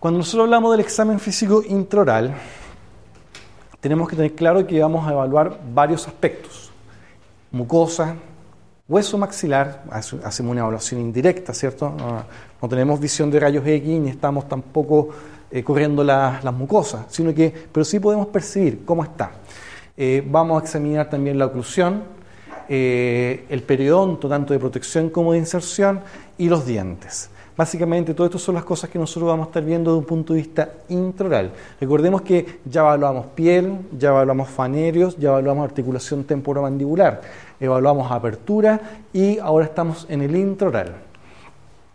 Cuando nosotros hablamos del examen físico intraoral, tenemos que tener claro que vamos a evaluar varios aspectos. Mucosa, hueso maxilar, hacemos una evaluación indirecta, ¿cierto? No, tenemos visión de rayos X ni estamos tampoco eh, corriendo las mucosas, sino que, pero sí podemos percibir cómo está. Eh, vamos a examinar también la oclusión, eh, el periodonto, tanto de protección como de inserción, y los dientes. Básicamente, todo esto son las cosas que nosotros vamos a estar viendo de un punto de vista intraoral. Recordemos que ya evaluamos piel, ya evaluamos fanerios, ya evaluamos articulación temporomandibular, evaluamos apertura y ahora estamos en el intraoral.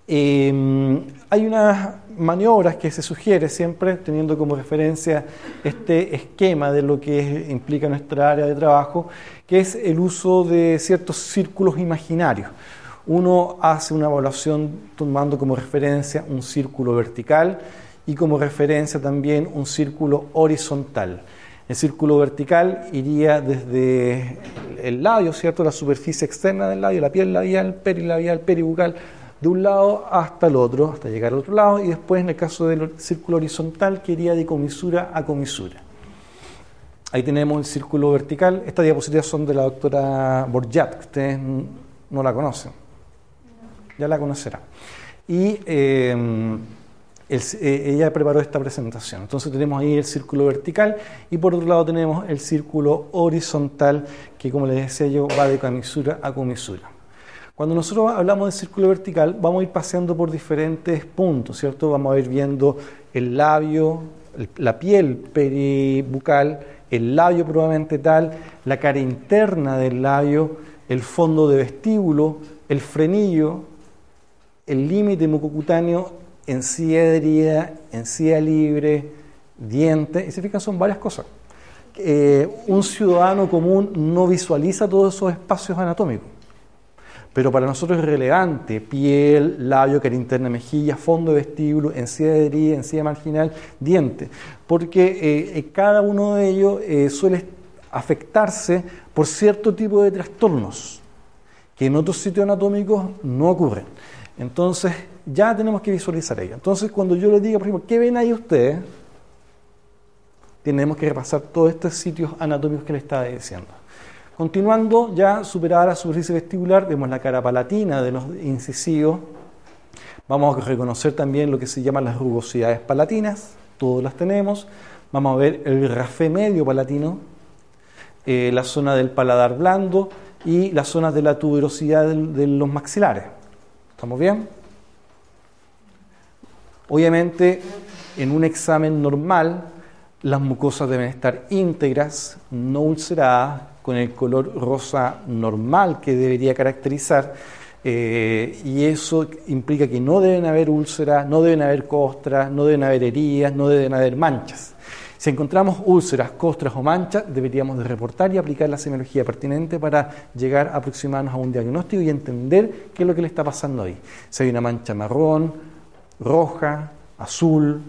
Em, hay unas maniobras que se sugiere siempre teniendo como referencia este esquema de lo que implica nuestra área de trabajo, que es el uso de ciertos círculos imaginarios uno hace una evaluación tomando como referencia un círculo vertical y como referencia también un círculo horizontal. El círculo vertical iría desde el labio, ¿cierto? La superficie externa del labio, la piel labial, perilabial, peribucal, de un lado hasta el otro, hasta llegar al otro lado, y después en el caso del círculo horizontal, que iría de comisura a comisura. Ahí tenemos el círculo vertical. Estas diapositivas son de la doctora Borjat, que ustedes no la conocen ya la conocerá. Y eh, eh, ella preparó esta presentación. Entonces tenemos ahí el círculo vertical y por otro lado tenemos el círculo horizontal que como les decía yo va de comisura a comisura. Cuando nosotros hablamos de círculo vertical vamos a ir paseando por diferentes puntos, ¿cierto? Vamos a ir viendo el labio, la piel peribucal, el labio probablemente tal, la cara interna del labio, el fondo de vestíbulo, el frenillo, el límite mucocutáneo en silla de herida, en silla libre, diente, y se fijan son varias cosas. Eh, un ciudadano común no visualiza todos esos espacios anatómicos, pero para nosotros es relevante, piel, labio, cara interna, mejilla, fondo de vestíbulo, encía de herida, encía marginal, diente, porque eh, eh, cada uno de ellos suele afectarse por cierto tipo de trastornos que en otros sitios anatómicos no ocurren. Entonces, ya tenemos que visualizar ello. Entonces, cuando yo les diga, por ejemplo, ¿qué ven ahí ustedes? Tenemos que repasar todos estos sitios anatómicos que les estaba diciendo. Continuando, ya superada la superficie vestibular, vemos la cara palatina de los incisivos. Vamos a reconocer también lo que se llaman las rugosidades palatinas, todas las tenemos. Vamos a ver el rafé medio palatino, eh, la zona del paladar blando y las zonas de la tuberosidad de los maxilares. ¿Estamos bien? Obviamente, en un examen normal, las mucosas deben estar íntegras, no ulceradas, con el color rosa normal que debería caracterizar. Eh, y eso implica que no deben haber úlceras, no deben haber costras, no deben haber heridas, no deben haber manchas. Si encontramos úlceras, costras o manchas, deberíamos de reportar y aplicar la semiología pertinente para llegar a aproximarnos a un diagnóstico y entender qué es lo que le está pasando ahí. Si hay una mancha marrón, roja, azul,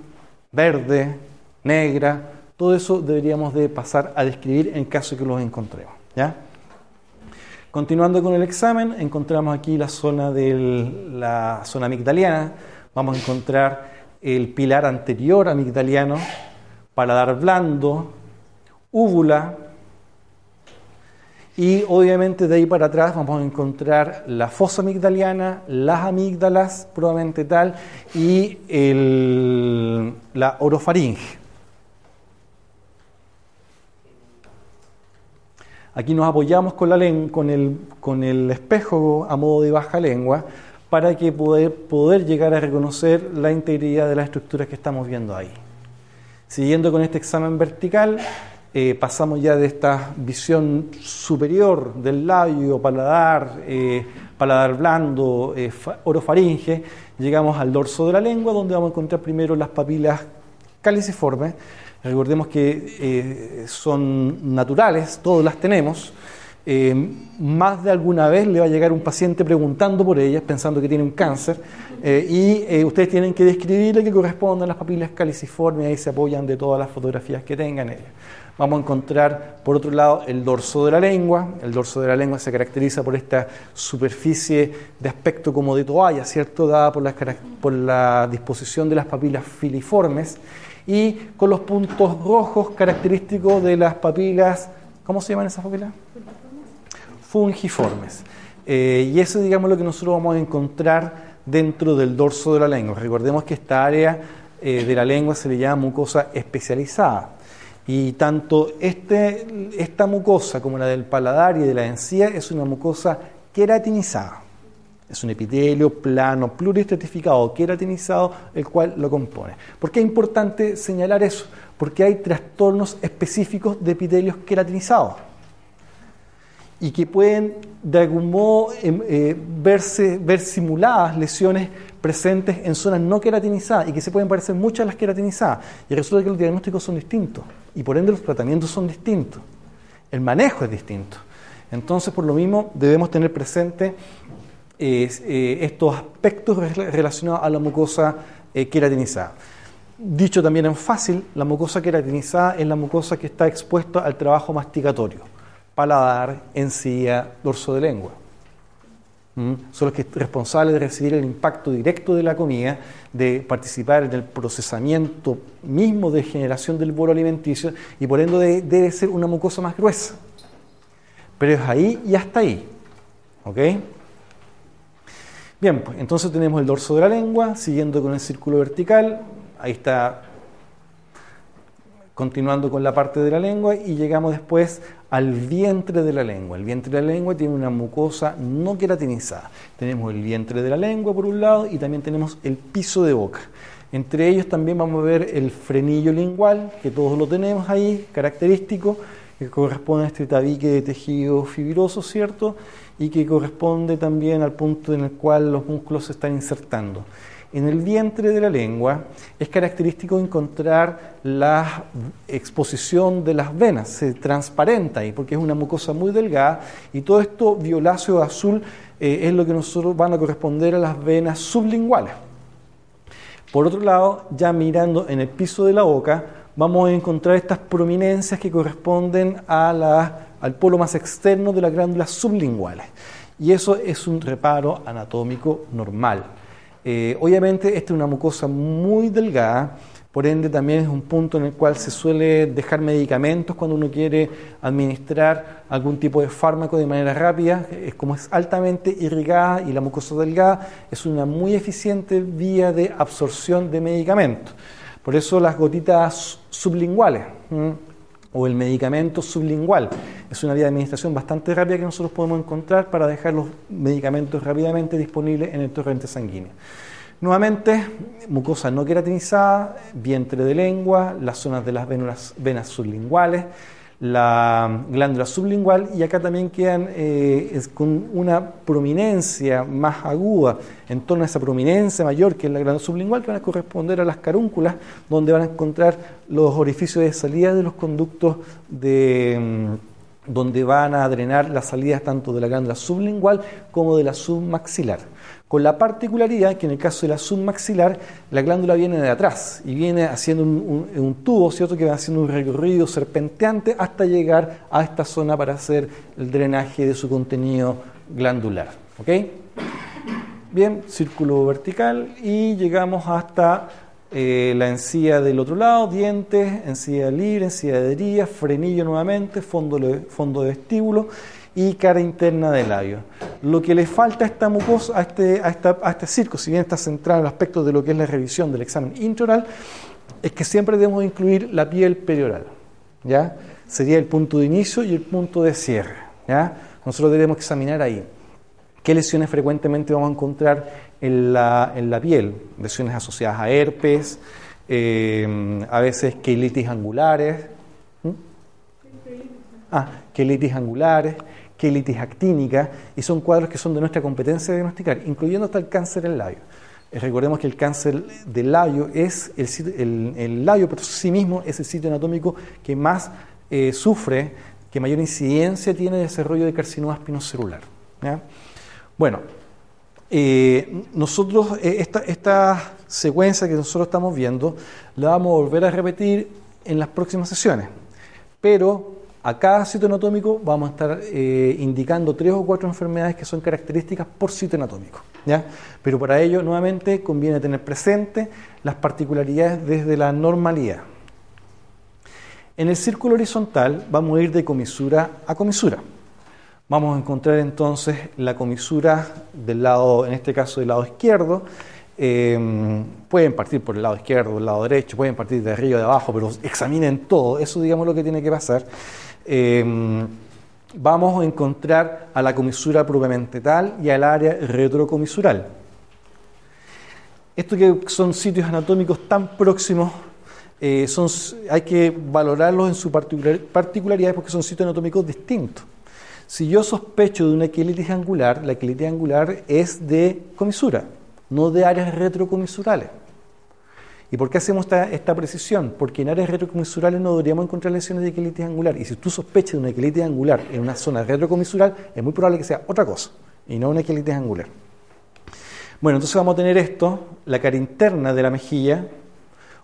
verde, negra, todo eso deberíamos de pasar a describir en caso que los encontremos. ¿ya? Continuando con el examen, encontramos aquí la zona de la zona amigdaliana. Vamos a encontrar el pilar anterior amigdaliano, paladar blando, úvula, y obviamente de ahí para atrás vamos a encontrar la fosa amigdaliana, las amígdalas, probablemente tal, y la orofaringe. Aquí nos apoyamos con, la con, el, el espejo a modo de baja lengua para que poder llegar a reconocer la integridad de las estructuras que estamos viendo ahí. Siguiendo con este examen vertical, eh, pasamos ya de esta visión superior del labio, paladar, eh, paladar blando, eh, orofaringe, llegamos al dorso de la lengua, donde vamos a encontrar primero las papilas caliciformes. Recordemos que son naturales, todos las tenemos. Eh, más de alguna vez le va a llegar un paciente preguntando por ellas, pensando que tiene un cáncer, eh, y ustedes tienen que describirle que corresponden las papilas caliciformes, ahí se apoyan de todas las fotografías que tengan ellas. Vamos a encontrar, por otro lado, el dorso de la lengua. El dorso de la lengua se caracteriza por esta superficie de aspecto como de toalla, ¿cierto? Dada por la, por la disposición de las papilas filiformes y con los puntos rojos característicos de las papilas, ¿cómo se llaman esas papilas? Fungiformes. Eh, y eso, digamos, lo que nosotros vamos a encontrar dentro del dorso de la lengua. Recordemos que esta área eh, de la lengua se le llama mucosa especializada. Y tanto este, esta mucosa como la del paladar y de la encía es una mucosa queratinizada. Es un epitelio plano, pluriestratificado, queratinizado, el cual lo compone. ¿Por qué es importante señalar eso? Porque hay trastornos específicos de epitelios queratinizados y que pueden de algún modo em, eh, verse, ver simuladas lesiones presentes en zonas no queratinizadas y que se pueden parecer mucho a las queratinizadas. Y resulta que los diagnósticos son distintos y por ende los tratamientos son distintos. El manejo es distinto. Entonces, por lo mismo, debemos tener presente eh, estos aspectos relacionados a la mucosa eh, queratinizada. Dicho también en fácil, la mucosa queratinizada es la mucosa que está expuesta al trabajo masticatorio, paladar, encía, dorso de lengua. Son los que responsables de recibir el impacto directo de la comida, de participar en el procesamiento mismo de generación del bolo alimenticio y por ende debe ser una mucosa más gruesa. Pero es ahí y hasta ahí. ¿Ok? Bien, pues entonces tenemos el dorso de la lengua, siguiendo con el círculo vertical, ahí está continuando con la parte de la lengua y llegamos después al vientre de la lengua. El vientre de la lengua tiene una mucosa no queratinizada. Tenemos el vientre de la lengua por un lado y también tenemos el piso de boca. Entre ellos también vamos a ver el frenillo lingual, que todos lo tenemos ahí, característico, que corresponde a este tabique de tejido fibroso, ¿cierto? Y que corresponde también al punto en el cual los músculos se están insertando. En el vientre de la lengua es característico encontrar la exposición de las venas, se transparenta ahí porque es una mucosa muy delgada y todo esto violáceo azul eh, es lo que nosotros van a corresponder a las venas sublinguales. Por otro lado, ya mirando en el piso de la boca, vamos a encontrar estas prominencias que corresponden al polo más externo de las glándulas sublinguales. Y eso es un reparo anatómico normal. Eh, obviamente esta es una mucosa muy delgada, por ende también es un punto en el cual se suele dejar medicamentos cuando uno quiere administrar algún tipo de fármaco de manera rápida, es como es altamente irrigada y la mucosa delgada es una muy eficiente vía de absorción de medicamentos. Por eso las gotitas sublinguales o el medicamento sublingual es una vía de administración bastante rápida que nosotros podemos encontrar para dejar los medicamentos rápidamente disponibles en el torrente sanguíneo. Nuevamente, mucosa no queratinizada, vientre de lengua, las zonas de las venas, sublinguales, la glándula sublingual y acá también quedan eh, con una prominencia más aguda en torno a esa prominencia mayor que es la glándula sublingual que van a corresponder a las carúnculas donde van a encontrar los orificios de salida de los conductos de mm, donde van a drenar las salidas tanto de la glándula sublingual como de la submaxilar. Con la particularidad que en el caso de la submaxilar, la glándula viene de atrás y viene haciendo un, tubo, ¿cierto? Que va haciendo un recorrido serpenteante hasta llegar a esta zona para hacer el drenaje de su contenido glandular. ¿Ok? Bien, círculo vertical y llegamos hasta eh, la encía del otro lado, dientes, encía libre, encía de herida, frenillo nuevamente, fondo, fondo de vestíbulo y cara interna del labio. Lo que le falta a esta mucosa, a este, a, a este circo, si bien está centrado en el aspecto de lo que es la revisión del examen intraoral, es que siempre debemos incluir la piel perioral. ¿ya? Sería el punto de inicio y el punto de cierre. ¿ya? Nosotros debemos examinar ahí qué lesiones frecuentemente vamos a encontrar en la, en la piel, lesiones asociadas a herpes, eh, a veces quelitis angulares, ah, quelitis angulares, quelitis actínica, y son cuadros que son de nuestra competencia de diagnosticar, incluyendo hasta el cáncer en labio. recordemos que el cáncer del labio es el, el, labio por sí mismo es el sitio anatómico que más sufre, que mayor incidencia tiene de desarrollo de carcinoma espinocelular. Bueno, nosotros esta, esta secuencia que nosotros estamos viendo la vamos a volver a repetir en las próximas sesiones. Pero a cada sitio anatómico vamos a estar eh, indicando tres o cuatro enfermedades que son características por sitio anatómico. ¿ya? Pero para ello, nuevamente, conviene tener presente las particularidades desde la normalidad. En el círculo horizontal vamos a ir de comisura a comisura. Vamos a encontrar entonces la comisura del lado, en este caso del lado izquierdo, Em, pueden partir por el lado izquierdo, el lado derecho, pueden partir de arriba, de abajo, pero examinen todo. Eso, digamos, lo que tiene que pasar. Em, vamos a encontrar a la comisura propiamente tal y al área retrocomisural. Esto que son sitios anatómicos tan próximos, eh, son, hay que valorarlos en su particularidad porque son sitios anatómicos distintos. Si yo sospecho de una quilitis angular, la quilitis angular es de comisura no de áreas retrocomisurales. ¿Y por qué hacemos esta, precisión? Porque en áreas retrocomisurales no deberíamos encontrar lesiones de equilitis angular. Y si tú sospechas de una equilitis angular en una zona retrocomisural, es muy probable que sea otra cosa y no una equilitis angular. Bueno, entonces vamos a tener esto, la cara interna de la mejilla,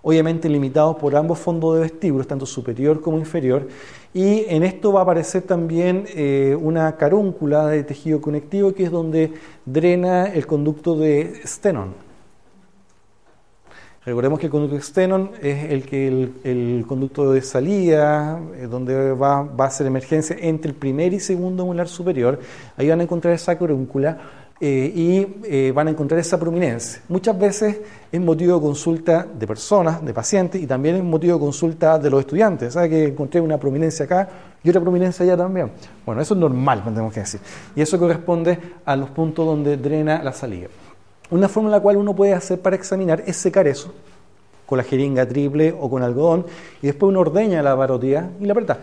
obviamente limitados por ambos fondos de vestíbulos, tanto superior como inferior, y en esto va a aparecer también eh, una carúncula de tejido conectivo que es donde drena el conducto de Stenon. Recordemos que el conducto de Stenon es el, que el, conducto de salida, eh, donde va, va, a ser emergencia entre el primer y segundo molar superior. Ahí van a encontrar esa carúncula eh, y eh, van a encontrar esa prominencia. Muchas veces es motivo de consulta de personas, de pacientes, y también es motivo de consulta de los estudiantes. ¿Sabe que encontré una prominencia acá y otra prominencia allá también? Bueno, eso es normal, tenemos que decir. Y eso corresponde a los puntos donde drena la salida. Una forma en la cual uno puede hacer para examinar es secar eso con la jeringa triple o con algodón y después uno ordeña la parotía y la aprieta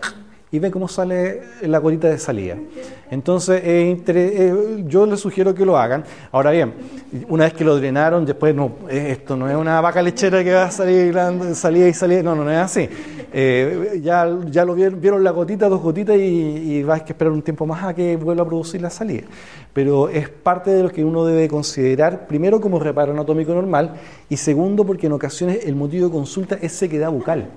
y ve cómo sale la gotita de salida. Entonces, yo les sugiero que lo hagan. Ahora bien, una vez que lo drenaron, después no, esto no es una vaca lechera que va a salir salida y salida, no, no, no es así. Eh, ya, ya lo vieron, vieron la gotita, dos gotitas y, y vas a esperar un tiempo más a que vuelva a producir la salida. Pero es parte de lo que uno debe considerar, primero como reparo anatómico normal y segundo porque en ocasiones el motivo de consulta es sequedad bucal.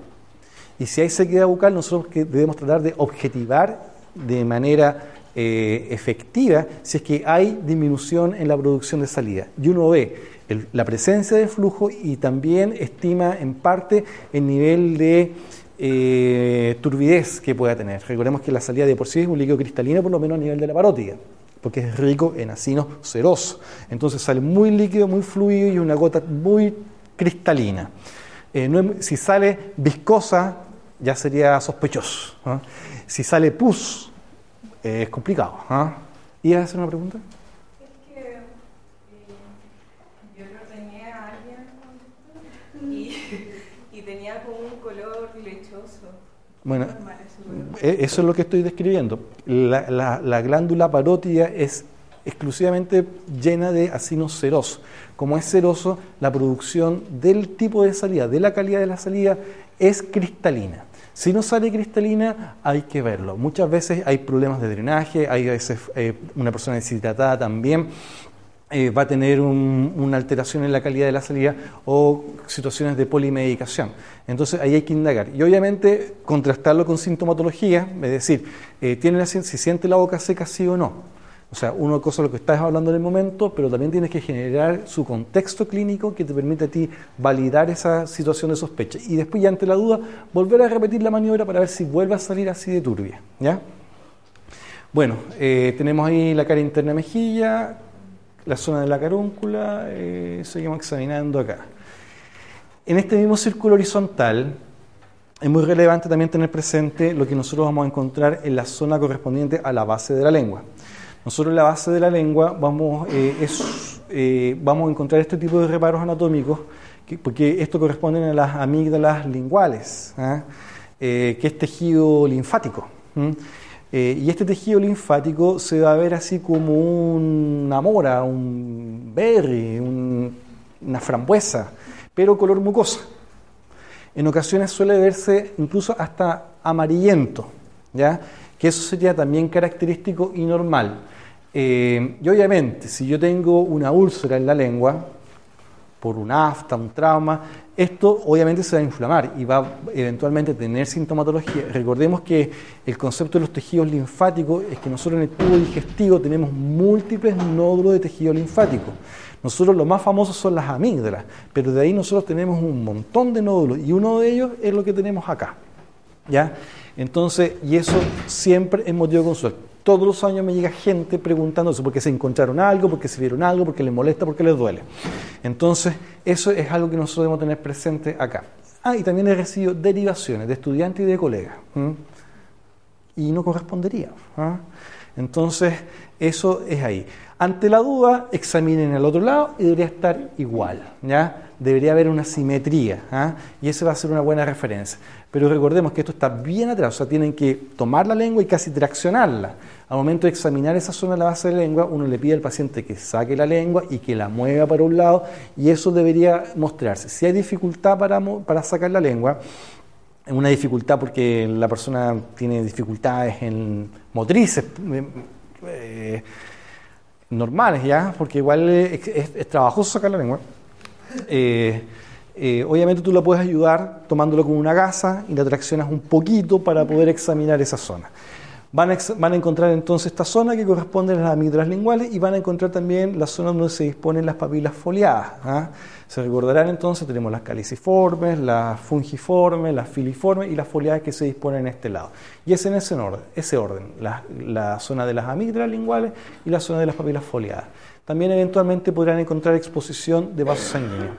Y si hay sequedad bucal, nosotros debemos tratar de objetivar de manera eh, efectiva si es que hay disminución en la producción de salida. Y uno ve la presencia de flujo y también estima en parte el nivel de eh, turbidez que pueda tener. Recordemos que la salida de por sí es un líquido cristalino, por lo menos a nivel de la parótida, porque es rico en ácido ceroso. Entonces sale muy líquido, muy fluido y una gota muy cristalina. Eh, si sale viscosa, ya sería sospechoso. Si sale pus, eh, es complicado. ¿ah? ¿Ibas a hacer una pregunta? Es que eh, yo lo tenía a alguien y, y, tenía como un color lechoso. Bueno, eso es lo que estoy describiendo. La, la, glándula parótida es exclusivamente llena de ácido ceroso. Como es ceroso, la producción del tipo de salida, de la calidad de la salida, es cristalina. Si no sale cristalina, hay que verlo. Muchas veces hay problemas de drenaje, hay veces eh, una persona deshidratada también. Eh, va a tener una alteración en la calidad de la salida o situaciones de polimedicación. Entonces ahí hay que indagar. Y obviamente contrastarlo con sintomatología, es decir, eh, ¿tiene si siente la boca seca sí o no. O sea, una cosa es lo que estás hablando en el momento, pero también tienes que generar su contexto clínico que te permite a ti validar esa situación de sospecha. Y después, ya ante la duda, volver a repetir la maniobra para ver si vuelve a salir así de turbia. ¿ya? Bueno, eh, tenemos ahí la cara interna mejilla, la zona de la carúncula, eh, seguimos examinando acá. En este mismo círculo horizontal, es muy relevante también tener presente lo que nosotros vamos a encontrar en la zona correspondiente a la base de la lengua. Nosotros en la base de la lengua vamos, eh, eh, vamos a encontrar este tipo de reparos anatómicos, porque esto corresponde a las amígdalas linguales, ¿ah? eh, que es tejido linfático. y este tejido linfático se va a ver así como una mora, un berry, una frambuesa, pero color mucosa. En ocasiones suele verse incluso hasta amarillento, ¿ya? que eso sería también característico y normal. Eh, y obviamente, si yo tengo una úlcera en la lengua, por un afta, un trauma, esto obviamente se va a inflamar y va eventualmente a tener sintomatología. Recordemos que el concepto de los tejidos linfáticos es que nosotros en el tubo digestivo tenemos múltiples nódulos de tejido linfático. Nosotros lo más famosos son las amígdalas, pero de ahí nosotros tenemos un montón de nódulos y uno de ellos es lo que tenemos acá. ¿Ya? Entonces, y eso siempre es motivo de consulta. Todos los años me llega gente preguntándose por qué se encontraron algo, por qué se vieron algo, por qué les molesta, por qué les duele. Entonces, eso es algo que nosotros debemos tener presente acá. Ah, y también he recibido derivaciones de estudiantes y de colegas. Y no correspondería. ¿ah? Entonces, eso es ahí. Ante la duda, examinen el otro lado y debería estar igual. ¿ya? Debería haber una simetría. ¿ah? Y eso va a ser una buena referencia. Pero recordemos que esto está bien atrás, o sea, tienen que tomar la lengua y casi traccionarla. Al momento de examinar esa zona de la base de la lengua, uno le pide al paciente que saque la lengua y que la mueva para un lado, y eso debería mostrarse. Si hay dificultad para, para sacar la lengua, una dificultad porque la persona tiene dificultades en motrices eh, eh, normales, ¿ya? Porque igual es, trabajoso sacar la lengua. Eh, obviamente tú la puedes ayudar tomándolo con una gasa y la traccionas un poquito para poder examinar esa zona. Van a, encontrar entonces esta zona que corresponde a las amígdalas linguales y van a encontrar también la zona donde se disponen las papilas foliadas. ¿ah? Se recordarán entonces, tenemos las caliciformes, las fungiformes, las filiformes y las foliadas que se disponen en este lado. Y es en ese orden, ese orden la, la zona de las amígdalas linguales y la zona de las papilas foliadas. También eventualmente podrán encontrar exposición de vasos sanguíneos.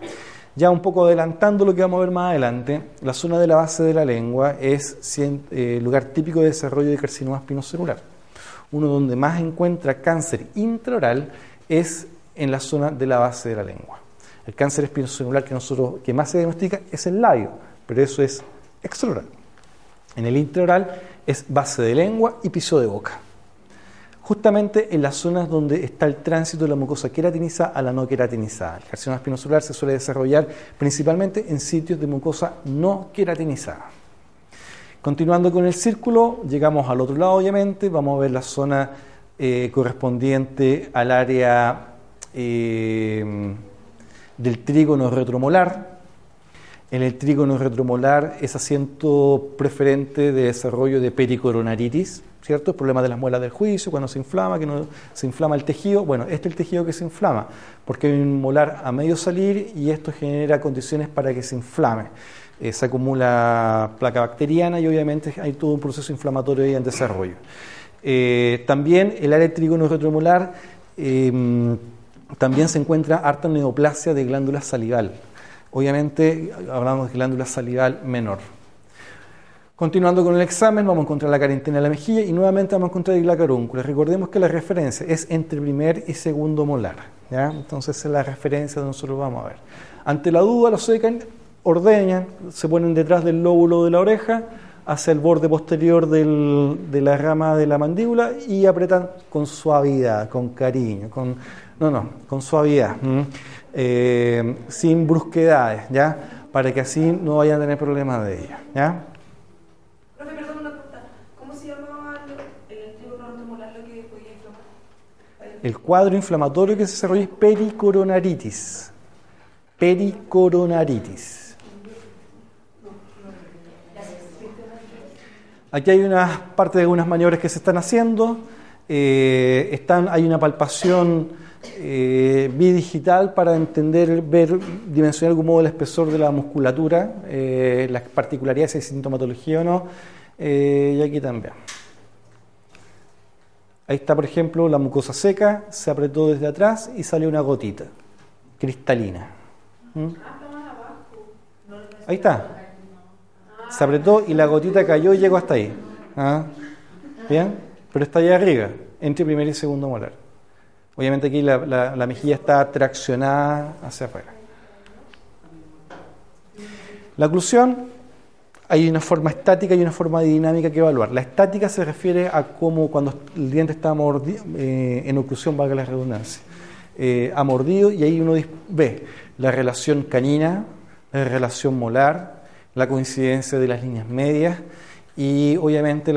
Ya un poco adelantando lo que vamos a ver más adelante, la zona de la base de la lengua es eh, lugar típico de desarrollo de carcinoma espinocelular. Uno donde más encuentra cáncer intraoral es en la zona de la base de la lengua. El cáncer espinocelular que, nosotros, que más se diagnostica es el labio, pero eso es extraoral. En el intraoral es base de lengua y piso de boca justamente en las zonas donde está el tránsito de la mucosa queratinizada a la no queratinizada. El carcinoma espinocelular se suele desarrollar principalmente en sitios de mucosa no queratinizada. Continuando con el círculo, llegamos al otro lado, obviamente, vamos a ver la zona eh, correspondiente al área eh, del trígono retromolar. En el trígono retromolar es asiento preferente de desarrollo de pericoronaritis, ¿cierto? El problema de las muelas del juicio, cuando se inflama, que no se inflama el tejido. Bueno, este es el tejido que se inflama, porque hay un molar a medio salir y esto genera condiciones para que se inflame. Eh, se acumula placa bacteriana y obviamente hay todo un proceso inflamatorio ahí en desarrollo. Eh, también el área trígono retromolar em, también se encuentra harta neoplasia de glándula salival. Obviamente hablamos de glándula salival menor. Continuando con el examen, vamos a encontrar la carentena de la mejilla y nuevamente vamos a encontrar la carúncula. Recordemos que la referencia es entre primer y segundo molar. ¿ya? Entonces es la referencia que nosotros vamos a ver. Ante la duda, lo secan, ordeñan, se ponen detrás del lóbulo de la oreja, hacia el borde posterior de la rama de la mandíbula y apretan con suavidad, con cariño, con, no, no, con suavidad, eh, sin brusquedades, ¿ya? Para que así no vayan a tener problemas de ella, ¿ya? el cuadro inflamatorio que se desarrolla es pericoronaritis. Pericoronaritis. Aquí hay una parte de algunas maniobras que se están haciendo. Eh, están, hay una palpación eh, bidigital para entender, ver, dimensionar de algún el espesor de la musculatura, eh, las particularidades de sintomatología o no. y aquí también. Ahí está, por ejemplo, la mucosa seca, se apretó desde atrás y sale una gotita cristalina. ¿Mm? Ahí está. Se apretó y la gotita cayó y llegó hasta ahí. ¿Ah? ¿Bien? Pero está allá arriba, entre primer y segundo molar. Obviamente aquí la, la mejilla está traccionada hacia afuera. La oclusión hay una forma estática y una forma dinámica que evaluar. La estática se refiere a cómo cuando el diente está mordido, eh, en oclusión, valga la redundancia, eh, ha mordido y ahí uno ve. la relación canina, la relación molar, la coincidencia de las líneas medias y obviamente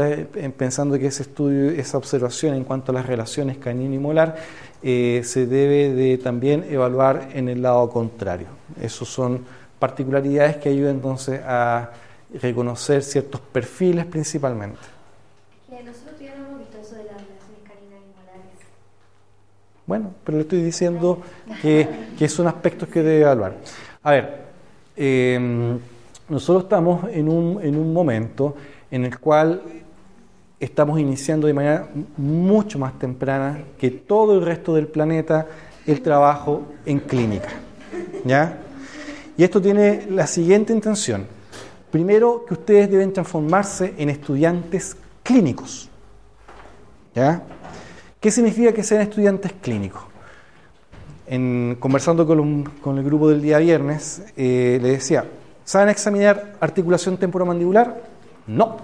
pensando que ese estudio, esa observación en cuanto a las relaciones canino y molar eh, se debe de también evaluar en el lado contrario. Esas son particularidades que ayudan entonces a reconocer ciertos perfiles principalmente. Nosotros ya no hemos visto eso de las relaciones caninas y molares. Bueno, pero le estoy diciendo que, que son aspectos que debe evaluar. A ver, eh, nosotros estamos en un, en un momento en el cual estamos iniciando de manera mucho más temprana que todo el resto del planeta el trabajo en clínica. ¿Ya? Y esto tiene la siguiente intención. Primero, que ustedes deben transformarse en estudiantes clínicos. ¿Ya? ¿Qué significa que sean estudiantes clínicos? En, conversando con, el grupo del día viernes, eh, le decía, ¿saben examinar articulación temporomandibular? No.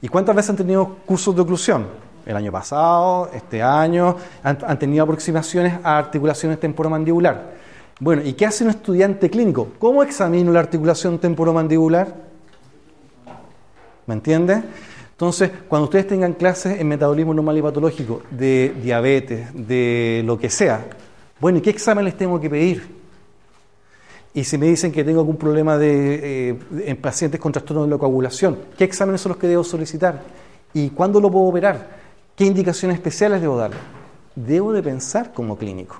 ¿Y cuántas veces han tenido cursos de oclusión? El año pasado, este año, han, tenido aproximaciones a articulaciones temporomandibular. Bueno, ¿y qué hace un estudiante clínico? ¿Cómo examino la articulación temporomandibular? ¿Me entiende? Entonces, cuando ustedes tengan clases en metabolismo normal y patológico, de diabetes, de lo que sea, bueno, ¿y qué examen les tengo que pedir? Y si me dicen que tengo algún problema de, eh, en pacientes con trastorno de la coagulación, ¿qué exámenes son los que debo solicitar? ¿Y cuándo lo puedo operar? ¿Qué indicaciones especiales debo dar? Debo de pensar como clínico.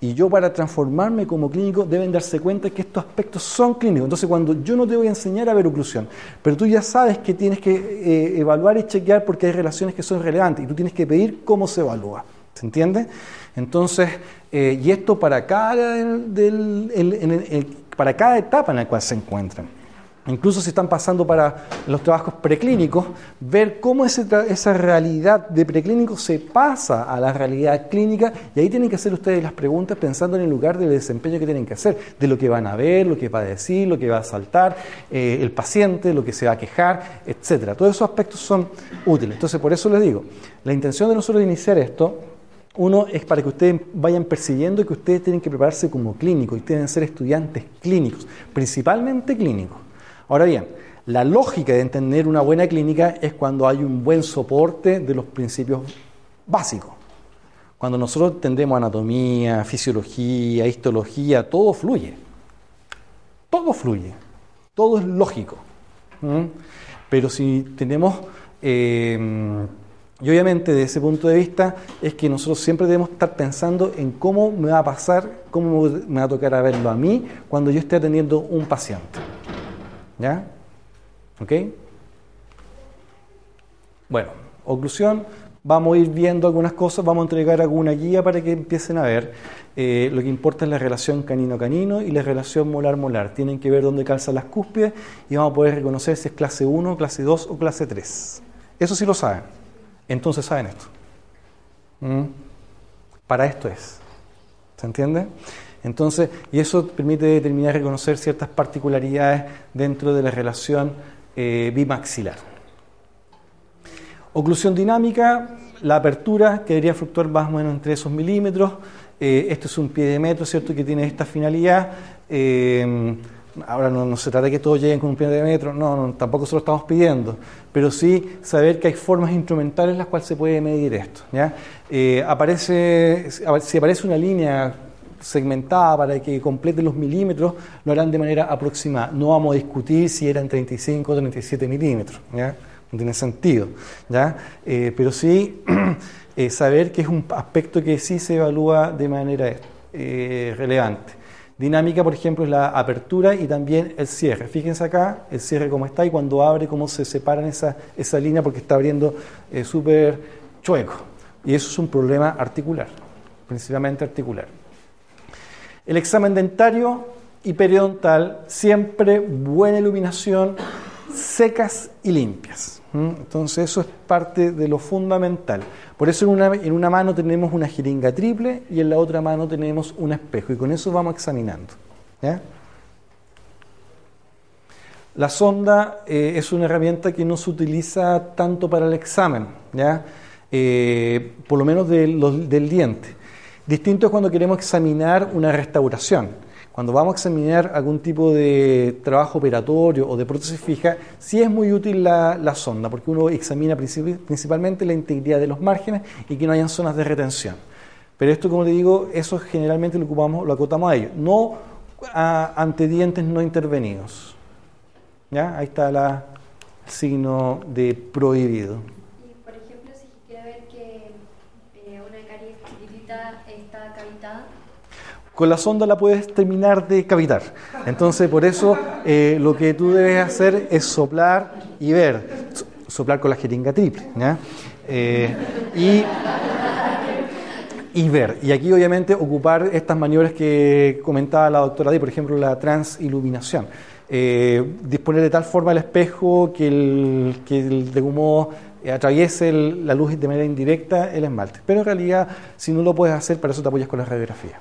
Y yo para transformarme como clínico deben darse cuenta que estos aspectos son clínicos. Entonces cuando yo no te voy a enseñar a ver oclusión, pero tú ya sabes que tienes que eh, evaluar y chequear porque hay relaciones que son relevantes y tú tienes que pedir cómo se evalúa. ¿Se entiende? Entonces, eh, y esto para cada, para cada etapa en la cual se encuentran. Incluso si están pasando para los trabajos preclínicos, ver cómo esa realidad de preclínico se pasa a la realidad clínica y ahí tienen que hacer ustedes las preguntas pensando en el lugar del desempeño que tienen que hacer, de lo que van a ver, lo que va a decir, lo que va a saltar, eh, el paciente, lo que se va a quejar, etcétera. Todos esos aspectos son útiles. Entonces, por eso les digo, la intención de nosotros de iniciar esto uno es para que ustedes vayan persiguiendo que ustedes tienen que prepararse como clínicos y tienen que ser estudiantes clínicos, principalmente clínicos. Ahora bien, la lógica de entender una buena clínica es cuando hay un buen soporte de los principios básicos. Cuando nosotros entendemos anatomía, fisiología, histología, todo fluye. Todo fluye. Todo es lógico. Pero si tenemos eh, y obviamente, desde ese punto de vista, es que nosotros siempre debemos estar pensando en cómo me va a pasar, cómo me va a tocar a verlo a mí cuando yo esté atendiendo un paciente. ¿Ya? ¿Ok? Bueno, oclusión, vamos a ir viendo algunas cosas, vamos a entregar alguna guía para que empiecen a ver. Eh, lo que importa es la relación canino-canino y la relación molar-molar. Tienen que ver dónde calzan las cúspides y vamos a poder reconocer si es clase 1, clase 2 o clase 3. Eso sí lo saben entonces saben esto. ¿Mm? Para esto es. ¿Se entiende? Entonces, y eso permite determinar y reconocer ciertas particularidades dentro de la relación eh, bimaxilar. Oclusión dinámica, la apertura que debería fluctuar más o menos entre esos milímetros. Eh, esto es un pie de metro, ¿cierto?, que tiene esta finalidad. Eh, Ahora no, se trata de que todos lleguen con un pie de metro, no, no, tampoco se lo estamos pidiendo, pero sí saber que hay formas instrumentales en las cuales se puede medir esto. Eh, si aparece una línea segmentada para que complete los milímetros, lo harán de manera aproximada. No vamos a discutir si eran 35 o 37 milímetros, no tiene sentido. Eh, pero sí eh, saber que es un aspecto que sí se evalúa de manera relevante. Dinámica, por ejemplo, es la apertura y también el cierre. Fíjense acá, el cierre cómo está y cuando abre cómo se separan esa, esa línea porque está abriendo eh, súper chueco. Y eso es un problema articular, principalmente articular. El examen dentario y periodontal, siempre buena iluminación, secas y limpias. Entonces eso es parte de lo fundamental. Por eso en una, en una, mano tenemos una jeringa triple y en la otra mano tenemos un espejo y con eso vamos examinando. La sonda eh, es una herramienta que no se utiliza tanto para el examen, ¿ya? Eh, por lo menos del diente. Distinto es cuando queremos examinar una restauración. Cuando vamos a examinar algún tipo de trabajo operatorio o de prótesis fija, sí es muy útil la, la sonda, porque uno examina principalmente la integridad de los márgenes y que no hayan zonas de retención. Pero esto, como le digo, eso generalmente lo ocupamos, lo acotamos a ello, no a, ante dientes no intervenidos. ¿Ya? Ahí está la, el signo de prohibido. Y por ejemplo, si quiere ver que eh, una caries chiquitita está cavitada, con la sonda la puedes terminar de cavitar. Entonces, por eso eh, lo que tú debes hacer es soplar y ver. So- Soplar con la jeringa triple. ¿ya? Eh, y, y ver. Y aquí, obviamente, ocupar estas maniobras que comentaba la doctora Di, por ejemplo, la transiluminación. Eh, disponer de tal forma el espejo que el, que el de eh, atraviese la luz de manera indirecta el esmalte. Pero en realidad, si no lo puedes hacer, para eso te apoyas con la radiografía.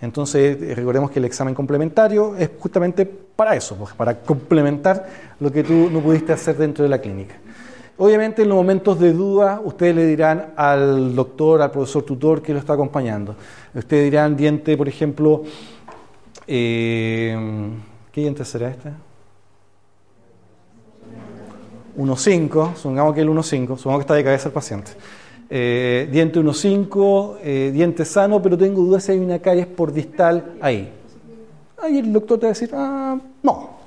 Entonces, eh, recordemos que el examen complementario es justamente para eso, pues, para complementar lo que tú no pudiste hacer dentro de la clínica. Obviamente, en los momentos de duda, ustedes le dirán al doctor, al profesor tutor que lo está acompañando. Ustedes dirán diente, por ejemplo, eh, ¿qué diente será este? 1.5, supongamos que el 1.5, supongamos que está de cabeza el paciente. Eh, diente 1.5, eh, diente sano, pero tengo dudas si hay una caries por distal ahí. Ahí el doctor te va a decir, ah, no.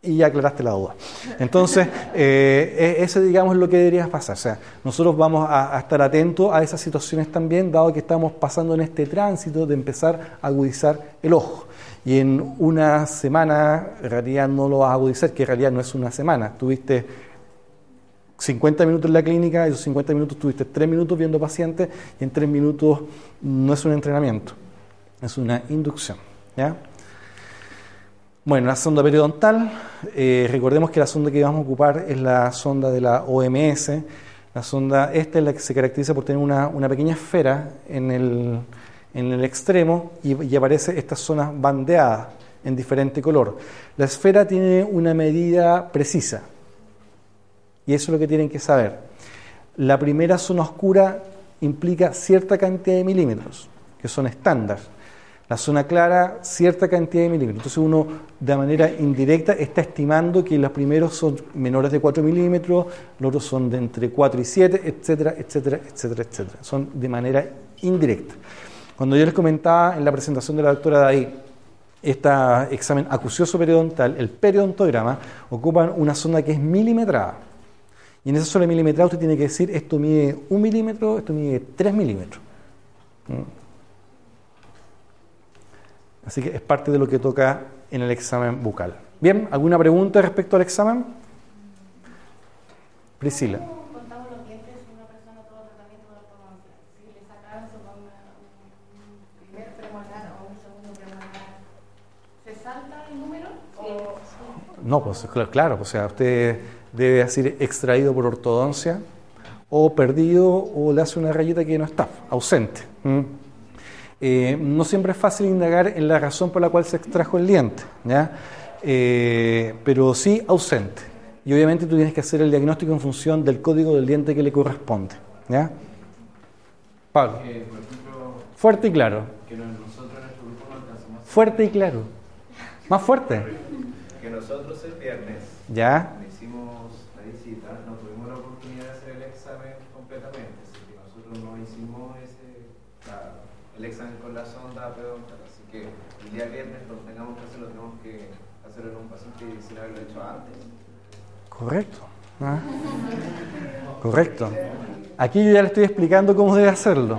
Y ya aclaraste la duda. Entonces, eh, e- ese digamos es lo que debería pasar. O sea, nosotros vamos a, a estar atentos a esas situaciones también, dado que estamos pasando en este tránsito de empezar a agudizar el ojo. Y en una semana, en realidad no lo vas a agudizar, que en realidad no es una semana. Tuviste 50 minutos en la clínica, esos 50 minutos tuviste 3 minutos viendo pacientes y en 3 minutos no es un entrenamiento, es una inducción. ¿ya? Bueno, la sonda periodontal, eh, recordemos que la sonda que vamos a ocupar es la sonda de la OMS. La sonda, esta es la que se caracteriza por tener una, una pequeña esfera en el, en el extremo y, y aparece estas zonas bandeadas en diferente color. La esfera tiene una medida precisa, y eso es lo que tienen que saber. La primera zona oscura implica cierta cantidad de milímetros, que son estándar. La zona clara, cierta cantidad de milímetros. Entonces uno de manera indirecta está estimando que los primeros son menores de 4 milímetros, los otros son de entre 4 y 7, etcétera, etcétera, etcétera, etcétera. Son de manera indirecta. Cuando yo les comentaba en la presentación de la doctora Daí, este examen acucioso periodontal, el periodontograma, ocupan una sonda que es milimetrada. Y en esa zona milimetrada usted tiene que decir, esto mide un milímetro, esto mide 3 milímetros. ¿Mm? Así que es parte de lo que toca en el examen bucal. Bien, ¿alguna pregunta respecto al examen? Priscila. ¿se salta el número? No, pues cl- claro, o sea, usted debe decir extraído por ortodoncia o perdido o le hace una rayita que no está, ausente. Eh, no siempre es fácil indagar en la razón por la cual se extrajo el diente, ¿ya? Eh, pero sí ausente. Y obviamente tú tienes que hacer el diagnóstico en función del código del diente que le corresponde. ¿ya? Pablo, por ejemplo, fuerte y claro. que no- nosotros en nuestro grupo no alcanzamos. Fuerte y claro. Más fuerte. Que nosotros el viernes ¿Ya? No tuvimos la oportunidad de hacer el examen completamente, así que nosotros no hicimos ese, el examen con la sonda periodontal, así que el día viernes lo tengamos que hacer, lo tenemos que hacer en un paciente sin haberlo hecho antes. Correcto. ¿ah? Correcto. Aquí yo ya le estoy explicando cómo debe hacerlo.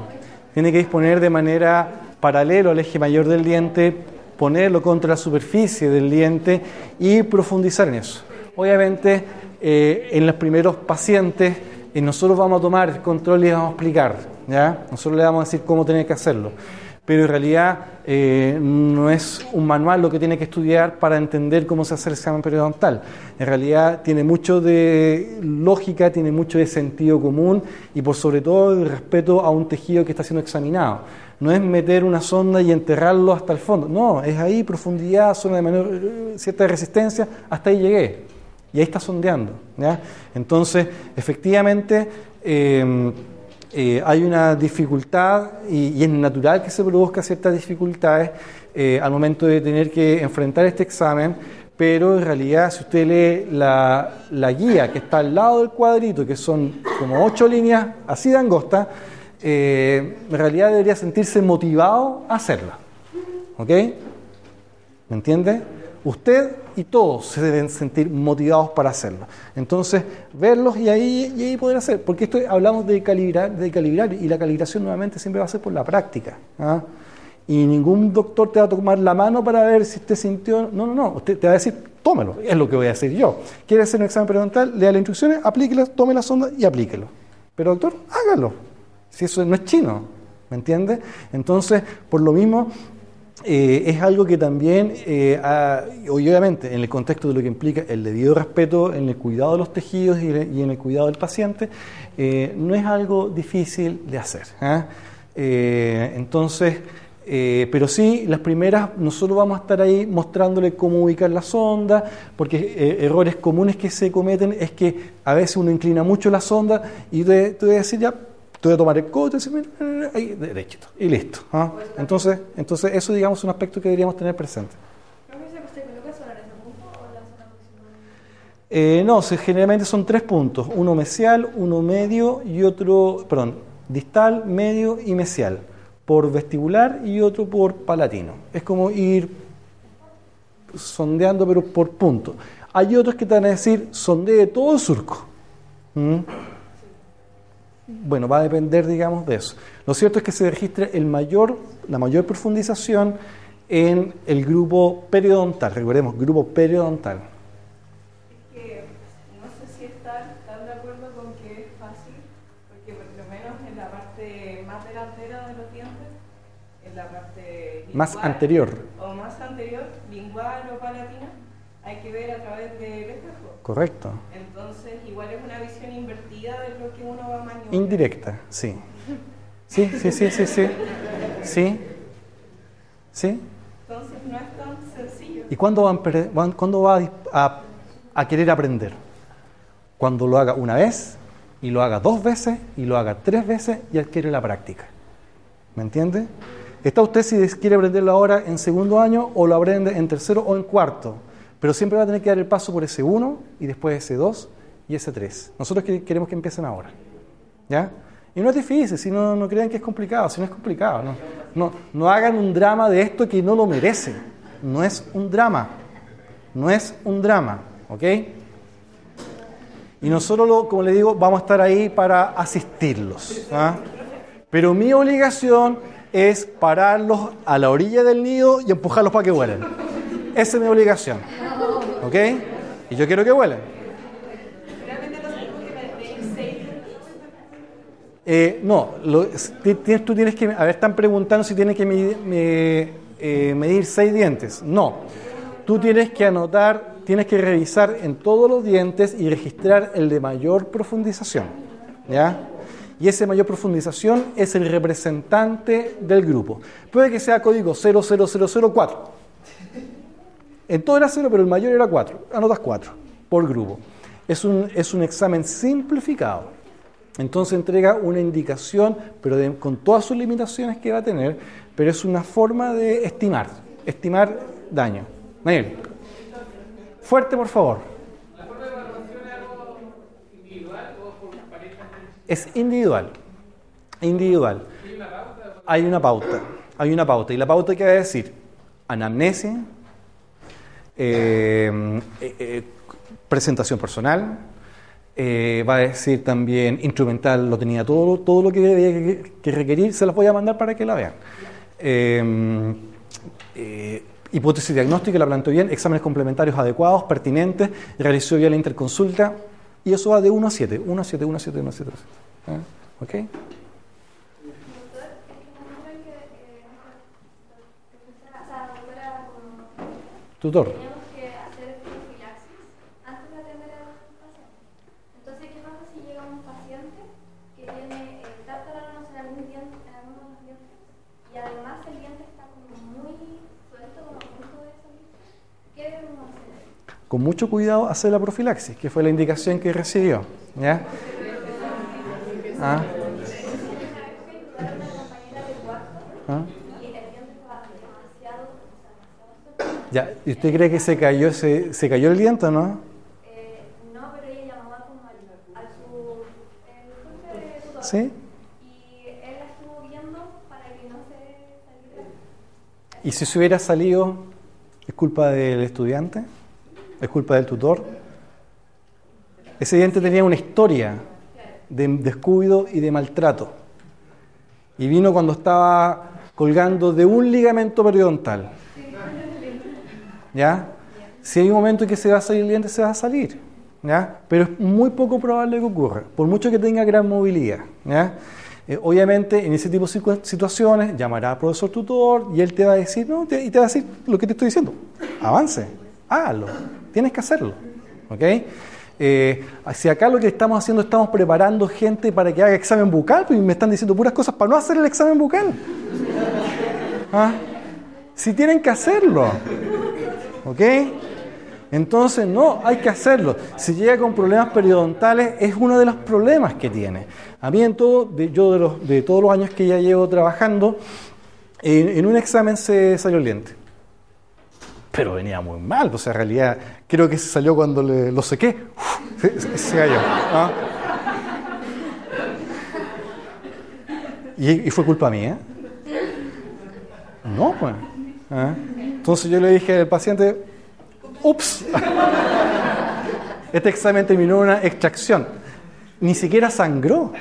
Tiene que disponer de manera paralelo al eje mayor del diente, ponerlo contra la superficie del diente y profundizar en eso. Obviamente, eh, en los primeros pacientes, eh, nosotros vamos a tomar el control y les vamos a explicar. ¿ya? Nosotros le vamos a decir cómo tiene que hacerlo. Pero en realidad eh, no es un manual lo que tiene que estudiar para entender cómo se hace el examen periodontal. En realidad tiene mucho de lógica, tiene mucho de sentido común y por sobre todo el respeto a un tejido que está siendo examinado. No es meter una sonda y enterrarlo hasta el fondo. No, es ahí profundidad, zona de menor, cierta resistencia, hasta ahí llegué. Y ahí está sondeando. Entonces, efectivamente, eh, eh, hay una dificultad y, y es natural que se produzca ciertas dificultades eh, al momento de tener que enfrentar este examen, pero en realidad si usted lee la, la guía que está al lado del cuadrito, que son como ocho líneas así de angosta, eh, en realidad debería sentirse motivado a hacerla. ¿Ok? ¿Me entiende? Usted y todos se deben sentir motivados para hacerlo. Entonces, verlos y ahí, y ahí poder hacer. Porque esto hablamos de calibrar, de calibrar y la calibración nuevamente siempre va a ser por la práctica. ¿ah? Y ningún doctor te va a tomar la mano para ver si usted sintió. No, no, no. Usted te va a decir, tómelo. Es lo que voy a hacer yo. ¿Quiere hacer un examen periodontal? Lea las instrucciones, aplíquelo, tome la sonda y aplíquelo. Pero, doctor, hágalo. Si eso no es chino. ¿Me entiende? Entonces, por lo mismo, eh, es algo que también, eh, obviamente, en el contexto de lo que implica el debido respeto en el cuidado de los tejidos y, en el cuidado del paciente, eh, no es algo difícil de hacer. ¿ah? Eh, entonces, eh, pero sí, las primeras, nosotros vamos a estar ahí mostrándole cómo ubicar la sonda, porque errores comunes que se cometen es que a veces uno inclina mucho la sonda y voy a decir ya, voy a tomar el a decir, mira, ahí, derechito, y listo. ¿ah? Entonces, entonces, eso digamos es un aspecto que deberíamos tener presente. Eh, no, se- generalmente son tres puntos, uno mesial, uno medio y otro, perdón, distal, medio y mesial, por vestibular y otro por palatino. Es como ir sondeando pero por punto. Hay otros que te van a decir, sondee todo el surco. ¿Mm? Bueno, va a depender, digamos, de eso. Lo cierto es que se registra el mayor, la mayor profundización en el grupo periodontal. Recordemos, grupo periodontal. que no sé si están, están de acuerdo con que es fácil, porque por lo menos en la parte más delantera de los dientes, en la parte Más lingual anterior. o más anterior, lingual o palatina, hay que ver a través del espejo. Correcto. Entonces, igual es una visión invertida de lo que uno va a maniobrar. Indirecta, sí. Sí, sí, sí, sí, sí. Sí. Sí. Entonces, no es tan sencillo. ¿Y cuándo va a, empe- van- cuándo va a dis- a, a querer aprender? Cuando lo haga una vez, y lo haga dos veces, y lo haga tres veces, y adquiere la práctica. ¿Me entiende? Está usted si quiere aprenderlo ahora en segundo año, o lo aprende en tercero o en cuarto. Pero siempre va a tener que dar el paso por ese uno, y después ese dos, y ese tres. Nosotros que- queremos que empiecen ahora. ¿Ya? Y no es difícil, si no, no crean que es complicado, si no es complicado. No, no, no hagan un drama de esto que no lo merece. No es un drama. No es un drama. ¿Ok? Y nosotros, lo, como le digo, vamos a estar ahí para asistirlos. ¿ah? Pero mi obligación es pararlos a la orilla del nido y empujarlos para que vuelen. Esa es mi obligación. ¿Ok? Y yo quiero que vuelen. Realmente no se puede medir seis Eh, no, lo- tú tienes que. A ver, están preguntando si tienes que eh, medir seis dientes. No. Tú tienes que anotar, tienes que revisar en todos los dientes y registrar el de mayor profundización. ¿Ya? Y ese mayor profundización es el representante del grupo. Puede que sea código 00004. En todo era cero, pero el mayor era 4. Anotas 4 por grupo. Es un, es un examen simplificado. Entonces entrega una indicación, pero de- con todas sus limitaciones que va a tener, pero es una forma de estimar, estimar daño. Manuel, fuerte por favor. Es individual, individual. Hay una pauta, hay una pauta, y la pauta que va a decir anamnesis, eh, eh, eh, presentación personal, eh, va a decir también instrumental, lo tenía todo, todo lo que debía que, que requerir, se las voy a mandar para que la vean. Eh, eh, hipótesis diagnóstica, la planteó bien, exámenes complementarios adecuados, pertinentes, realizó bien la interconsulta, y eso va de 1 a 7, 1 a 7, 1 a 7, 1 a 7. ¿eh? ¿Ok? Doctor, es que con mucho cuidado hacer la profilaxis, que fue la indicación que recibió. ¿ya? ¿Ah? ¿Ah? Ya, ¿y usted cree que se cayó, se, se cayó el viento, no? No, pero ella ¿Sí? ¿Y si se hubiera salido, es culpa del estudiante? ¿Es culpa del tutor? Ese diente tenía una historia de descuido y de maltrato. Y vino cuando estaba colgando de un ligamento periodontal. ¿Ya? Si hay un momento en que se va a salir el diente, se va a salir. ¿Ya? Pero es muy poco probable que ocurra, por mucho que tenga gran movilidad. ¿ya? Eh, obviamente, en ese tipo de situ- situaciones, llamará al profesor tutor y él te va a decir, no, te- y te va a decir lo que te estoy diciendo. Avance, hágalo, tienes que hacerlo. ¿Ok? Eh, si acá lo que estamos haciendo, estamos preparando gente para que haga examen bucal, pues me están diciendo puras cosas para no hacer el examen bucal. ¿Ah? Si tienen que hacerlo. ¿Ok? Entonces, no, hay que hacerlo. Si llega con problemas periodontales, es uno de los problemas que tiene. A mí, en todo, de, yo de, los, de todos los años que ya llevo trabajando, en, en un examen se salió el diente. Pero venía muy mal, o sea, en realidad creo que se salió cuando le- lo sequé. Uf, se, se- cayó. ¿ah? ¿Y, fue culpa mía? No, pues. ¿ah? Entonces yo le dije al paciente, ups, este examen terminó en una extracción. Ni siquiera sangró.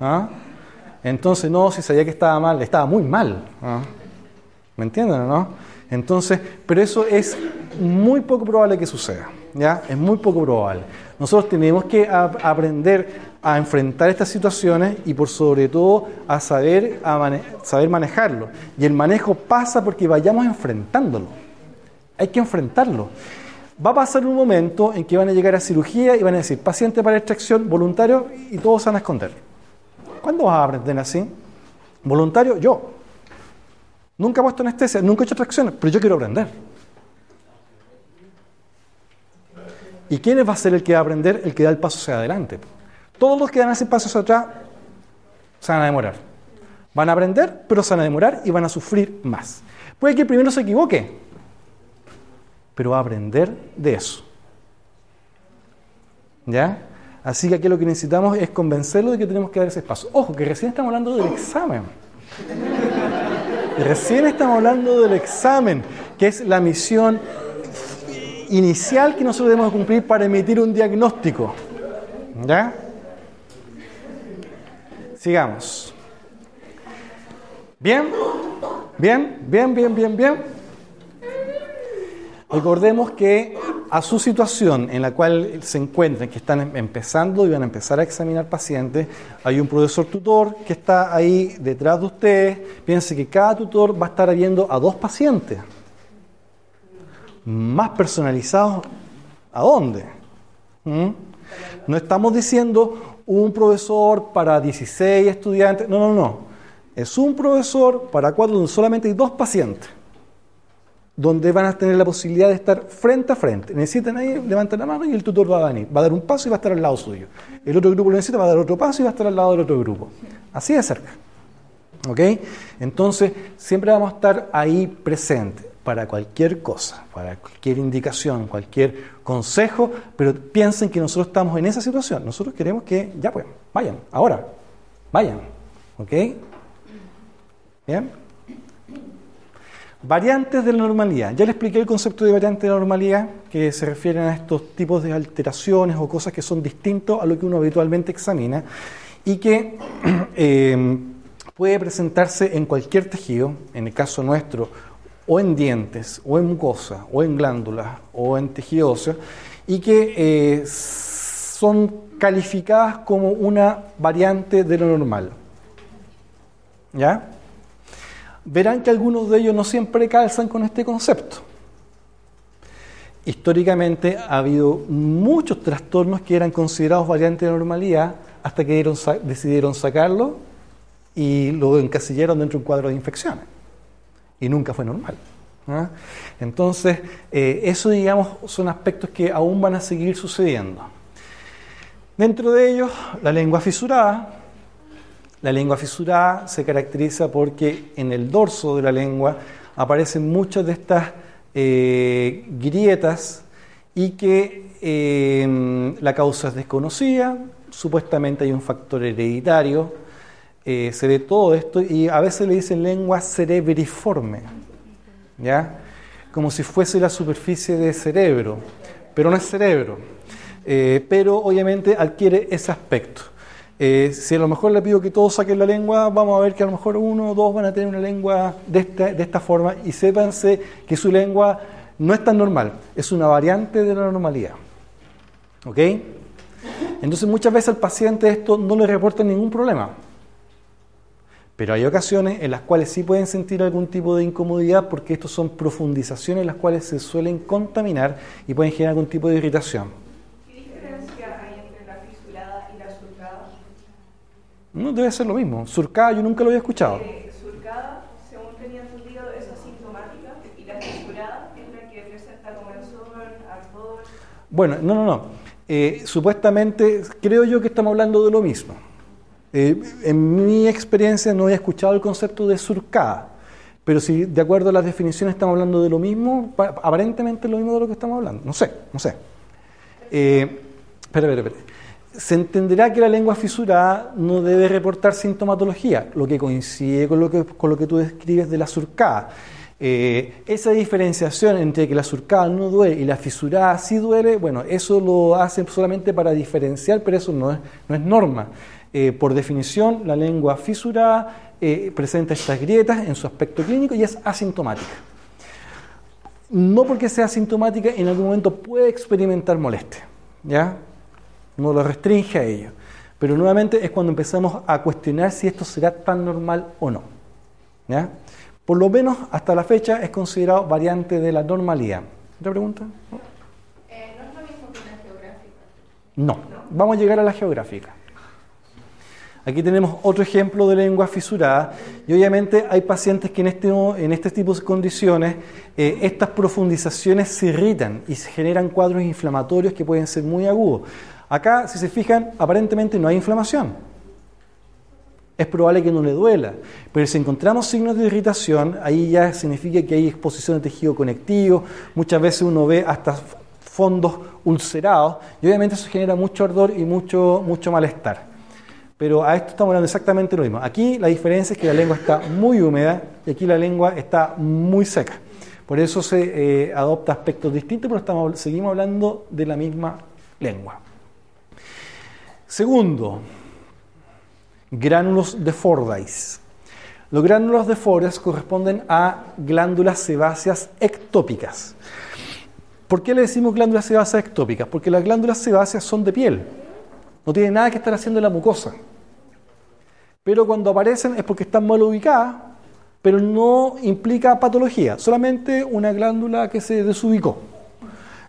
¿Ah? Entonces, no, si sabía que estaba mal, estaba muy mal. ¿Me entienden o no? Entonces, pero eso es muy poco probable que suceda. ¿Ya? Es muy poco probable. Nosotros tenemos que ap- aprender a enfrentar estas situaciones y por sobre todo a saber, saber manejarlo. Y el manejo pasa porque vayamos enfrentándolo. Hay que enfrentarlo. Va a pasar un momento en que van a llegar a cirugía y van a decir, paciente para extracción, voluntario, y todos van a esconder. ¿Cuándo vas a aprender así? Voluntario, yo. Nunca he puesto anestesia, nunca he hecho extracciones, pero yo quiero aprender. ¿Y quién va a ser el que va a aprender? El que da el paso hacia adelante. Todos los que dan ese paso hacia atrás se van a demorar. Van a aprender, pero se van a demorar y van a sufrir más. Puede que primero se equivoque, pero va a aprender de eso. ¿Ya? Así que aquí lo que necesitamos es convencerlo de que tenemos que dar ese paso. Ojo, que recién estamos hablando del examen. Recién estamos hablando del examen, que es la misión inicial que nosotros debemos cumplir para emitir un diagnóstico. ¿Ya? Sigamos. ¿Bien? ¿Bien? ¿Bien? ¿Bien? ¿Bien? ¿Bien? Recordemos que a su situación en la cual se encuentran, que están em- empezando y van a empezar a examinar pacientes, hay un profesor tutor que está ahí detrás de ustedes. Piense que cada tutor va a estar viendo a dos pacientes. Más personalizados, ¿a dónde? ¿Mm? No estamos diciendo un profesor para 16 estudiantes, no, no, no. Es un profesor para cuatro donde solamente hay dos pacientes donde van a tener la posibilidad de estar frente a frente. Necesitan ahí, levantan la mano y el tutor va a venir. Va a dar un paso y va a estar al lado suyo. El otro grupo lo necesita, va a dar otro paso y va a estar al lado del otro grupo. Así de cerca. ¿Ok? Entonces, siempre vamos a estar ahí presentes para cualquier cosa, para cualquier indicación, cualquier consejo, pero piensen que nosotros estamos en esa situación. Nosotros queremos que, ya pues, vayan, ahora, vayan. ¿Ok? ¿Bien? Variantes de la normalidad. Ya le expliqué el concepto de variante de la normalidad, que se refieren a estos tipos de alteraciones o cosas que son distintos a lo que uno habitualmente examina y que eh, puede presentarse en cualquier tejido, en el caso nuestro, o en dientes, o en mucosa, o en glándulas, o en tejido óseo, y que eh, son calificadas como una variante de lo normal. ¿Ya? Verán que algunos de ellos no siempre calzan con este concepto. Históricamente ha habido muchos trastornos que eran considerados variantes de normalidad hasta que decidieron sacarlo y lo encasillaron dentro de un cuadro de infecciones. Y nunca fue normal. Entonces, eh, eso, digamos, son aspectos que aún van a seguir sucediendo. Dentro de ellos, la lengua fisurada, la lengua fisurada se caracteriza porque en el dorso de la lengua aparecen muchas de estas eh, grietas y que eh, la causa es desconocida, supuestamente hay un factor hereditario, eh, se ve todo esto y a veces le dicen lengua cerebriforme, ¿ya? Como si fuese la superficie de cerebro, pero no es cerebro, pero obviamente adquiere ese aspecto. Eh, si a lo mejor le pido que todos saquen la lengua, vamos a ver que a lo mejor uno o dos van a tener una lengua de esta, de esta forma y sépanse que su lengua no es tan normal, es una variante de la normalidad. ¿Ok? Entonces muchas veces al paciente esto no le reporta ningún problema. Pero hay ocasiones en las cuales sí pueden sentir algún tipo de incomodidad porque estos son profundizaciones en las cuales se suelen contaminar y pueden generar algún tipo de irritación. ¿Qué diferencia hay entre la fisurada y la surcada? No debe ser lo mismo. Surcada yo nunca lo había escuchado. Eh, surcada, según tenía entendido, es asintomática y la es la que presenta ardor. Bueno, no, no, no. Eh, supuestamente creo yo que estamos hablando de lo mismo. Eh, en mi experiencia no había escuchado el concepto de surcada, pero si de acuerdo a las definiciones estamos hablando de lo mismo, pa- aparentemente es lo mismo de lo que estamos hablando. No sé, no sé. Eh, espera, espera, espera. Se entenderá que la lengua fisurada no debe reportar sintomatología, lo que coincide con lo que, tú describes de la surcada. Eh, esa diferenciación entre que la surcada no duele y la fisurada sí duele, bueno, eso lo hacen solamente para diferenciar, pero eso no es, no es norma. Eh, por definición, la lengua fisurada eh, presenta estas grietas en su aspecto clínico y es asintomática. No porque sea asintomática, en algún momento puede experimentar molestia, ¿ya? No lo restringe a ello. Pero nuevamente es cuando empezamos a cuestionar si esto será tan normal o no. Por lo menos hasta la fecha es considerado variante de la normalidad. ¿Otra pregunta? No. Vamos a llegar a la geográfica. Aquí tenemos otro ejemplo de lengua fisurada y obviamente hay pacientes que en este, en este tipo de condiciones eh, estas profundizaciones se irritan y se generan cuadros inflamatorios que pueden ser muy agudos. Acá, si se fijan, aparentemente no hay inflamación. Es probable que no le duela, pero si encontramos signos de irritación, ahí ya significa que hay exposición de tejido conectivo, muchas veces uno ve hasta fondos ulcerados y obviamente eso genera mucho ardor y mucho, mucho malestar. Pero a esto estamos hablando exactamente lo mismo. Aquí la diferencia es que la lengua está muy húmeda y aquí la lengua está muy seca. Por eso se eh, adopta aspectos distintos, pero seguimos hablando de la misma lengua. Segundo, gránulos de Fordyce. Los gránulos de Fordyce corresponden a glándulas sebáceas ectópicas. ¿Por qué le decimos glándulas sebáceas ectópicas? Porque las glándulas sebáceas son de piel. No tienen nada que estar haciendo en la mucosa. Pero cuando aparecen es porque están mal ubicadas, pero no implica patología, solamente una glándula que se desubicó.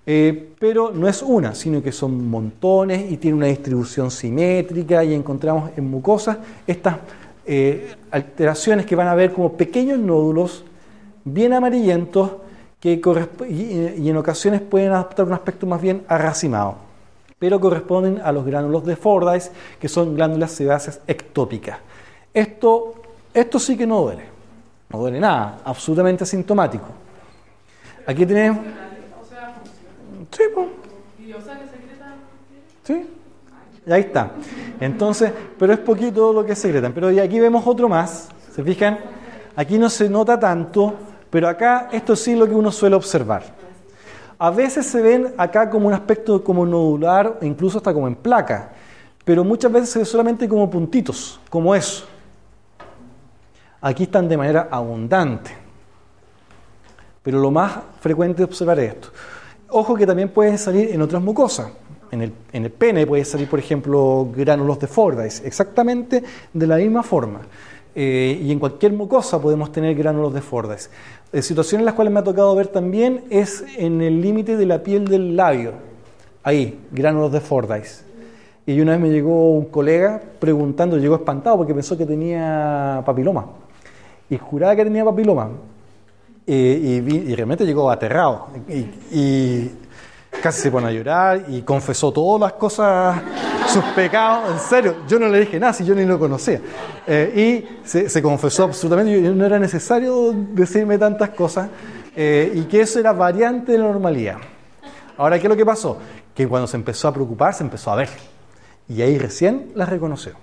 Eh, pero no es una, sino que son montones y tiene una distribución simétrica y encontramos en mucosas estas eh, alteraciones que van a ver como pequeños nódulos bien amarillentos que y, y en ocasiones pueden adoptar un aspecto más bien arracimado, pero corresponden a los gránulos de Fordyce, que son glándulas sebáceas ectópicas. Esto, esto sí que no duele, no duele nada, absolutamente asintomático. Aquí tenemos... Sí, pues. y o sea que secreta. Sí. Ahí está. Entonces, pero es poquito lo que secretan. Pero y aquí vemos otro más. ¿Se fijan? Aquí no se nota tanto, pero acá esto sí es lo que uno suele observar. A veces se ven acá como un aspecto como nodular, incluso hasta como en placa, pero muchas veces se ve solamente como puntitos, como eso. Aquí están de manera abundante. Pero lo más frecuente es observar esto. Ojo que también pueden salir en otras mucosas. En el, en el pene puede salir, por ejemplo, gránulos de Fordyce, exactamente de la misma forma. Eh, y en cualquier mucosa podemos tener gránulos de Fordyce. Eh, situaciones en las cuales me ha tocado ver también es en el límite de la piel del labio. Ahí, gránulos de Fordyce. Y una vez me llegó un colega preguntando, llegó espantado porque pensó que tenía papiloma. Y juraba que tenía papiloma. Y, vi- y realmente llegó aterrado. Y, y casi se pone a llorar y confesó todas las cosas sus pecados, en serio, yo no le dije nada si yo ni lo conocía. Eh, y se, se, confesó absolutamente, yo, no era necesario decirme tantas cosas, eh, y que eso era variante de la normalidad. Ahora, ¿qué es lo que pasó? Que cuando se empezó a preocupar, se empezó a ver. Y ahí recién las reconoció.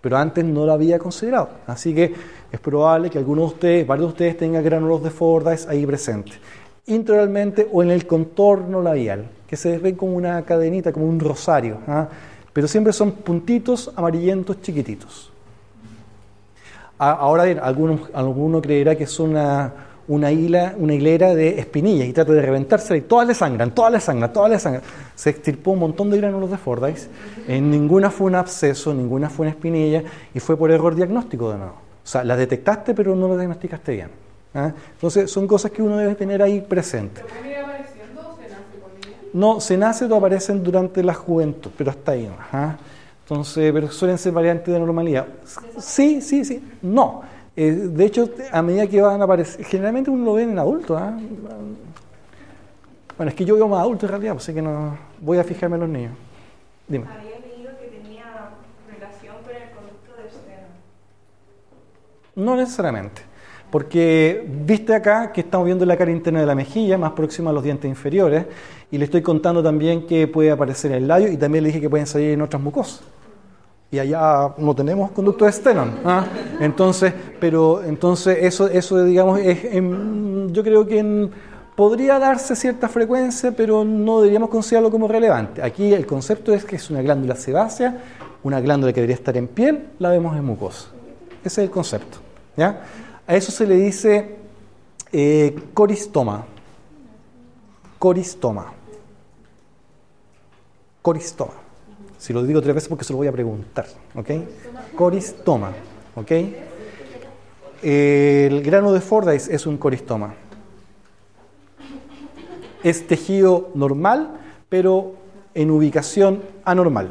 Pero antes no lo había considerado. Así que es probable que algunos de ustedes, varios de ustedes, tengan gránulos de Fordyce ahí presentes. Intraoralmente o en el contorno labial, que se ven como una cadenita, como un rosario. ¿ah? Pero siempre son puntitos amarillentos chiquititos. Ahora bien, alguno, alguno creerá que es una, una, una hilera de espinillas y trata de reventarse y todas le sangran, todas le sangran, todas le sangran. Se extirpó un montón de gránulos de Fordyce, en ninguna fue un absceso, ninguna fue una espinilla y fue por error diagnóstico de nuevo. O sea, la detectaste pero no la diagnosticaste bien. ¿ah? Entonces son cosas que uno debe tener ahí presente. ¿Puede ir apareciendo o se nace con ella? No, se nace o aparecen durante la juventud, pero hasta ahí. ¿ah? Entonces, pero suelen ser variantes de normalidad. Sí, sí, sí. No. Eh, de hecho, a medida que van a aparecer, generalmente uno lo ve en adultos. ¿ah? Bueno, es que yo veo más adultos en realidad, así que no voy a fijarme en los niños. Dime. Había leído que tenía relación con el conducto de Steno. No necesariamente. Porque viste acá que estamos viendo la cara interna de la mejilla, más próxima a los dientes inferiores, y le estoy contando también que puede aparecer en el labio y también le dije que pueden salir en otras mucosas. Y allá no tenemos conducto de Stenon. ¿ah? Entonces, pero entonces eso, eso digamos, es, yo creo que podría darse cierta frecuencia, pero no deberíamos considerarlo como relevante. Aquí el concepto es que es una glándula sebácea, una glándula que debería estar en piel, la vemos en mucosa. Ese es el concepto. ¿Ya? A eso se le dice eh, coristoma. Coristoma. Coristoma. Si lo digo tres veces porque se lo voy a preguntar. ¿ok? Coristoma. ¿ok? El grano de Fordyce es un coristoma. Es tejido normal, pero en ubicación anormal.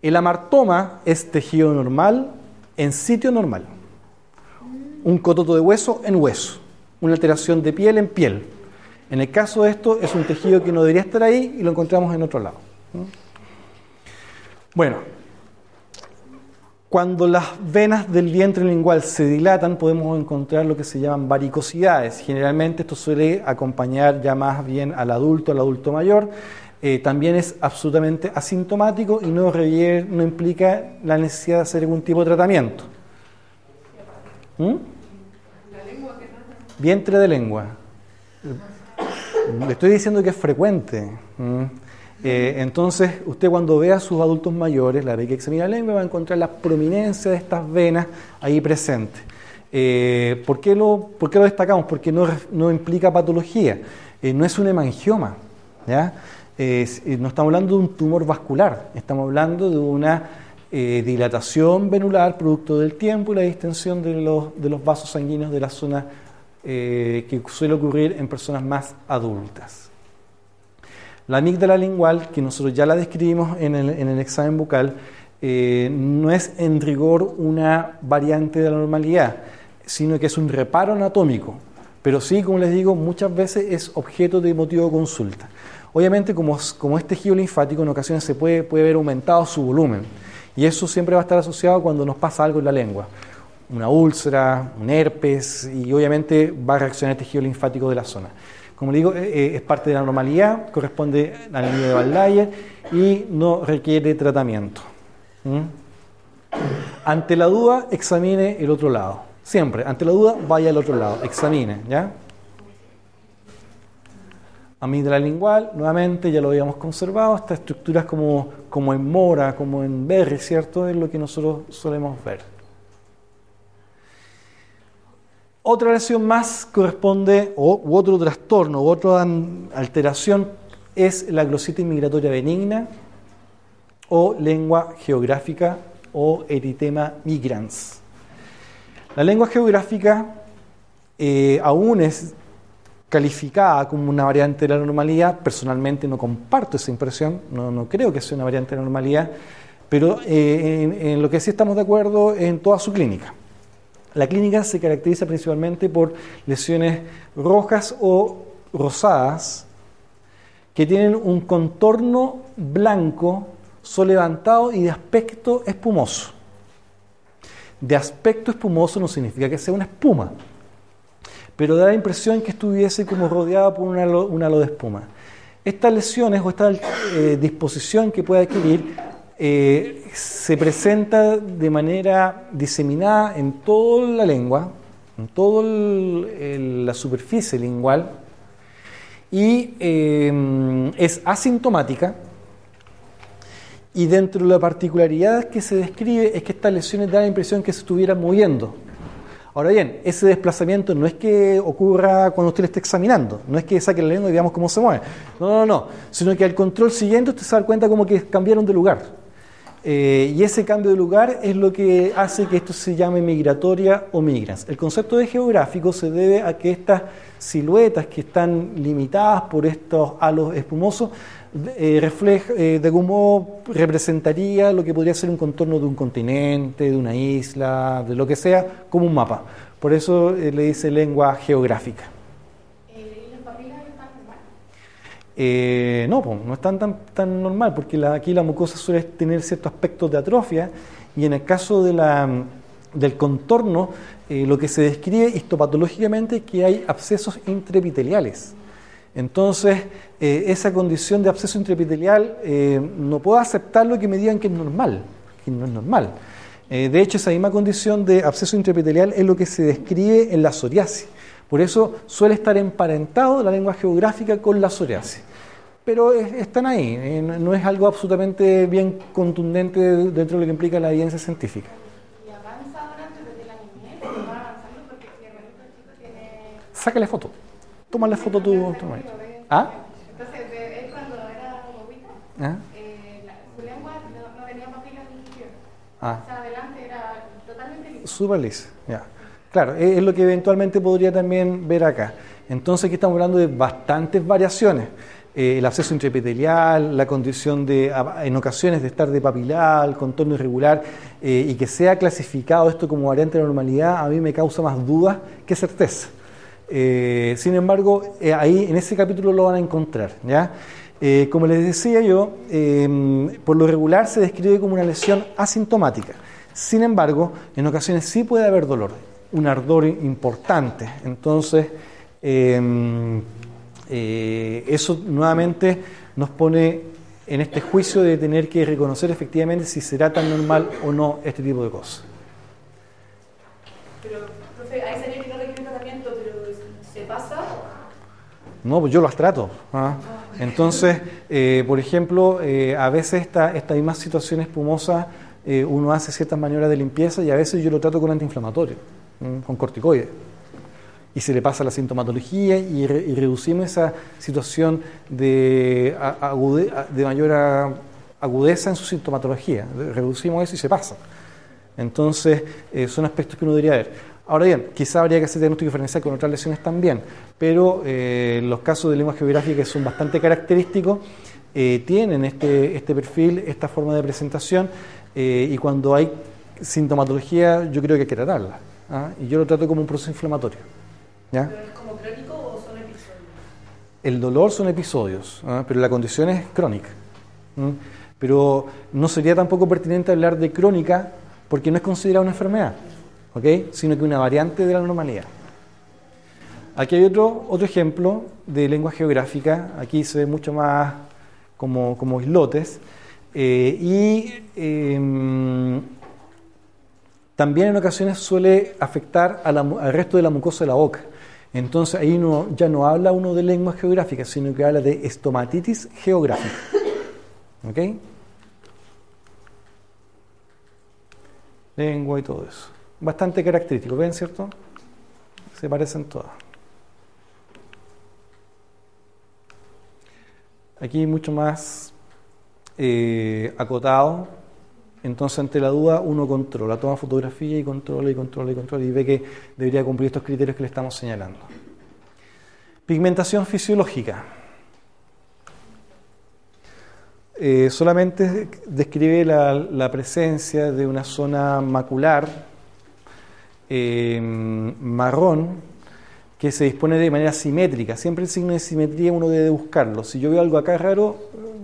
El amartoma es tejido normal en sitio normal. Un cototo de hueso en hueso. Una alteración de piel en piel. En el caso de esto es un tejido que no debería estar ahí y lo encontramos en otro lado. ¿no? Bueno, cuando las venas del vientre lingual se dilatan podemos encontrar lo que se llaman varicosidades. Generalmente esto suele acompañar ya más bien al adulto, al adulto mayor. Eh, también es absolutamente asintomático y no, no implica la necesidad de hacer algún tipo de tratamiento. ¿Mm? La lengua que trata. Vientre de lengua. Le estoy diciendo que es frecuente. Eh, entonces, usted cuando ve a sus adultos mayores, la que examina la lengua, va a encontrar la prominencia de estas venas ahí presentes. Eh, ¿por, qué lo, por qué lo destacamos? Porque no, no implica patología, Eh, no es un hemangioma. ¿ya? No estamos hablando de un tumor vascular, estamos hablando de una dilatación venular producto del tiempo y la distensión de los, de los vasos sanguíneos de la zona eh, que suele ocurrir en personas más adultas. La amígdala lingual, que nosotros ya la describimos en el, en el examen bucal, eh, no es en rigor una variante de la normalidad, sino que es un reparo anatómico. Pero sí, como les digo, muchas veces es objeto de motivo de consulta. Obviamente, como, como es tejido linfático, en ocasiones se puede, puede ver aumentado su volumen. Y eso siempre va a estar asociado cuando nos pasa algo en la lengua. Una úlcera, un herpes, y obviamente va a reaccionar el tejido linfático de la zona. Como digo, eh, eh, es parte de la normalidad, corresponde al niño de Van Layer y no requiere tratamiento. Ante la duda, examine el otro lado. Siempre, ante la duda, vaya al otro lado, examine, ¿ya? Amígdala lingual, nuevamente, ya lo habíamos conservado, estas estructuras como, como en mora, como en berry, ¿cierto? Es lo que nosotros solemos ver. Otra lesión más corresponde, o, u otro trastorno, u otra alteración, es la glositis migratoria benigna o lengua geográfica o eritema migrans. La lengua geográfica eh, aún es calificada como una variante de la normalidad. Personalmente no comparto esa impresión, no, creo que sea una variante de la normalidad, pero eh, en, lo que sí estamos de acuerdo en toda su clínica. La clínica se caracteriza principalmente por lesiones rojas o rosadas que tienen un contorno blanco son levantados y de aspecto espumoso. De aspecto espumoso no significa que sea una espuma, pero da la impresión que estuviese como rodeado por un halo, un halo de espuma. Estas lesiones o esta eh, disposición que puede adquirir eh, se presenta de manera diseminada en toda la lengua, en toda la superficie lingual, y eh, es asintomática. Y dentro de la particularidad que se describe es que estas lesiones dan la impresión que se estuvieran moviendo. Ahora bien, ese desplazamiento no es que ocurra cuando usted lo esté examinando, no es que saque la lengua y veamos cómo se mueve, no, no, no, sino que al control siguiente usted se da cuenta como que cambiaron de lugar. Eh, y ese cambio de lugar es lo que hace que esto se llame migratoria o migrans. El concepto de geográfico se debe a que estas siluetas que están limitadas por estos halos espumosos eh, refleja, eh, de representaría lo que podría ser un contorno de un continente, de una isla, de lo que sea, como un mapa. Por eso le dice lengua geográfica. ¿Y las papilas están mal? Eh, no, pues, no es tan, tan, tan normal, porque la- aquí la mucosa suele tener ciertos aspectos de atrofia y en el caso de la, del contorno, eh, lo que se describe histopatológicamente es que hay abscesos intraepiteliales. Entonces, eh, esa condición de absceso intraepitelial eh, no puedo aceptarlo que me digan que es normal, que no es normal. De hecho, esa misma condición de absceso intraepitelial es lo que se describe en la psoriasis. Por eso suele estar emparentado la lengua geográfica con la psoriasis. Pero es- están ahí, eh, no es algo absolutamente bien contundente dentro de lo que implica la evidencia científica. ¿Y avanza durante desde la niñez? ¿O va avanzando? Porque si el chico tiene... Sácale foto. Tómale foto tú. tu marido. ¿Ah? Entonces, él cuando era bobita, ¿Ah? eh, la- su lengua no, no tenía papilas ni siquiera. Ah. O sea, adelante era totalmente lisa. Súper lisa, ya. Claro, es lo que eventualmente podría también ver acá. Entonces aquí estamos hablando de bastantes variaciones. Eh, el acceso intraepitelial, la condición de, a- en ocasiones de estar de papilar, contorno irregular, eh, y que sea clasificado esto como variante de normalidad, a mí me causa más dudas que certeza. Eh, sin embargo, ahí en ese capítulo lo van a encontrar. ¿ya? Como les decía yo, eh, por lo regular se describe como una lesión asintomática. Sin embargo, en ocasiones sí puede haber dolor, un ardor importante. Entonces, eh, eh, eso nuevamente nos pone en este juicio de tener que reconocer efectivamente si será tan normal o no este tipo de cosas. Pero, profe, hay series que no requieren tratamiento, pero ¿se pasa? No, pues yo las trato. ¿ah? Entonces, eh, por ejemplo, eh, a veces esta, esta misma situación espumosa, eh, uno hace ciertas maniobras de limpieza y a veces yo lo trato con antiinflamatorio. Con corticoides. Y se le pasa la sintomatología y, re- y reducimos esa situación de, mayor agudeza en su sintomatología. Reducimos eso y se pasa. Entonces, eh, son aspectos que uno debería ver. Ahora bien, quizá habría que hacer diagnóstico diferencial con otras lesiones también, pero eh, los casos de lengua geográfica que son bastante característicos eh, tienen este, este perfil, esta forma de presentación, y cuando hay sintomatología, yo creo que hay que tratarla. ¿Ah? Y yo lo trato como un proceso inflamatorio. ¿ya? ¿Pero es como crónico o son episodios? El dolor son episodios, ¿ah? pero la condición es crónica. Pero no sería tampoco pertinente hablar de crónica porque no es considerada una enfermedad, ¿ok? sino que una variante de la normalidad. Aquí hay otro, otro ejemplo de lengua geográfica, aquí se ve mucho más como, como islotes, eh, y em, también en ocasiones suele afectar a la al resto de la mucosa de la boca. Entonces ahí no, ya no habla uno de lengua geográfica, sino que habla de estomatitis geográfica. ¿Ok? Lengua y todo eso. Bastante característico, ¿ven, cierto? Se parecen todas. Aquí mucho más eh, acotado. Entonces, ante la duda, uno controla, toma fotografía y controla y controla y controla y ve que debería cumplir estos criterios que le estamos señalando. Pigmentación fisiológica. Eh, solamente describe la, presencia de una zona macular eh, marrón que se dispone de manera simétrica. Siempre el signo de simetría uno debe buscarlo. Si yo veo algo acá raro,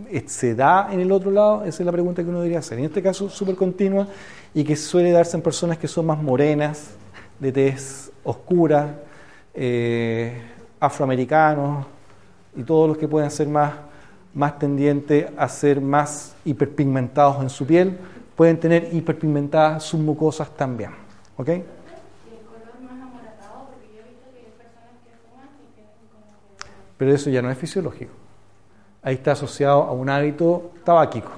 eh, se da en el otro lado? Esa es la pregunta que uno debería hacer. En este caso, súper continua y que suele darse en personas que son más morenas, de tez oscura, eh, afroamericanos y todos los que pueden ser más, más tendientes a ser más hiperpigmentados en su piel, pueden tener hiperpigmentadas sus mucosas también. ¿Ok? Y el color más amoratado, porque yo he visto que hay personas que fuman y tienen como que... Pero eso ya no es fisiológico. Ahí está asociado a un hábito tabáquico.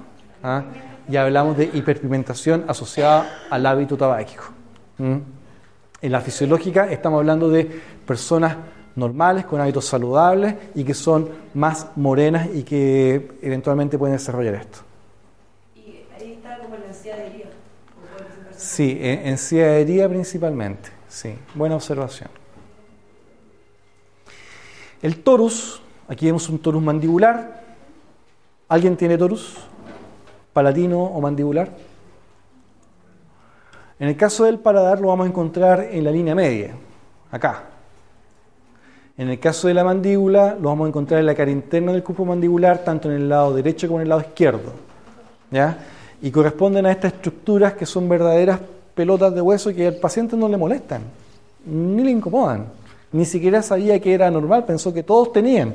¿ah? Ya hablamos de hiperpigmentación asociada al hábito tabáquico. ¿Mm? En la fisiológica estamos hablando de personas normales, con hábitos saludables y que son más morenas y que eventualmente pueden desarrollar esto. Y ahí está como la ansiedad puede presentarse Sí, en, en ciadería principalmente. Sí, buena observación. El torus, aquí vemos un torus mandibular. ¿Alguien tiene torus? ¿Palatino o mandibular? En el caso del paladar lo vamos a encontrar en la línea media, acá. En el caso de la mandíbula lo vamos a encontrar en la cara interna del cuerpo mandibular, tanto en el lado derecho como en el lado izquierdo. ¿ya? Y corresponden a estas estructuras que son verdaderas pelotas de hueso que al paciente no le molestan, ni le incomodan. Ni siquiera sabía que era normal, pensó que todos tenían.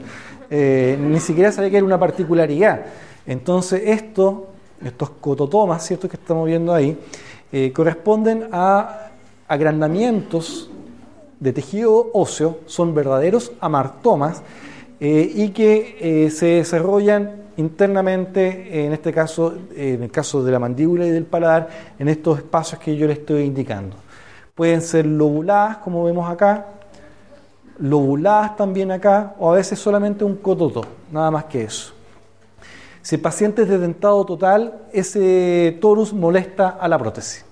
Eh, ni siquiera sabía que era una particularidad. Entonces, esto, estos cototomas, ¿cierto?, que estamos viendo ahí, eh, corresponden a agrandamientos de tejido óseo, son verdaderos amartomas eh, y que se desarrollan internamente, en este caso, en el caso de la mandíbula y del paladar, en estos espacios que yo les estoy indicando. Pueden ser lobuladas, como vemos acá, lobuladas también acá, o a veces solamente un cototo, nada más que eso. Si el paciente es de dentado total, ese torus molesta a la prótesis.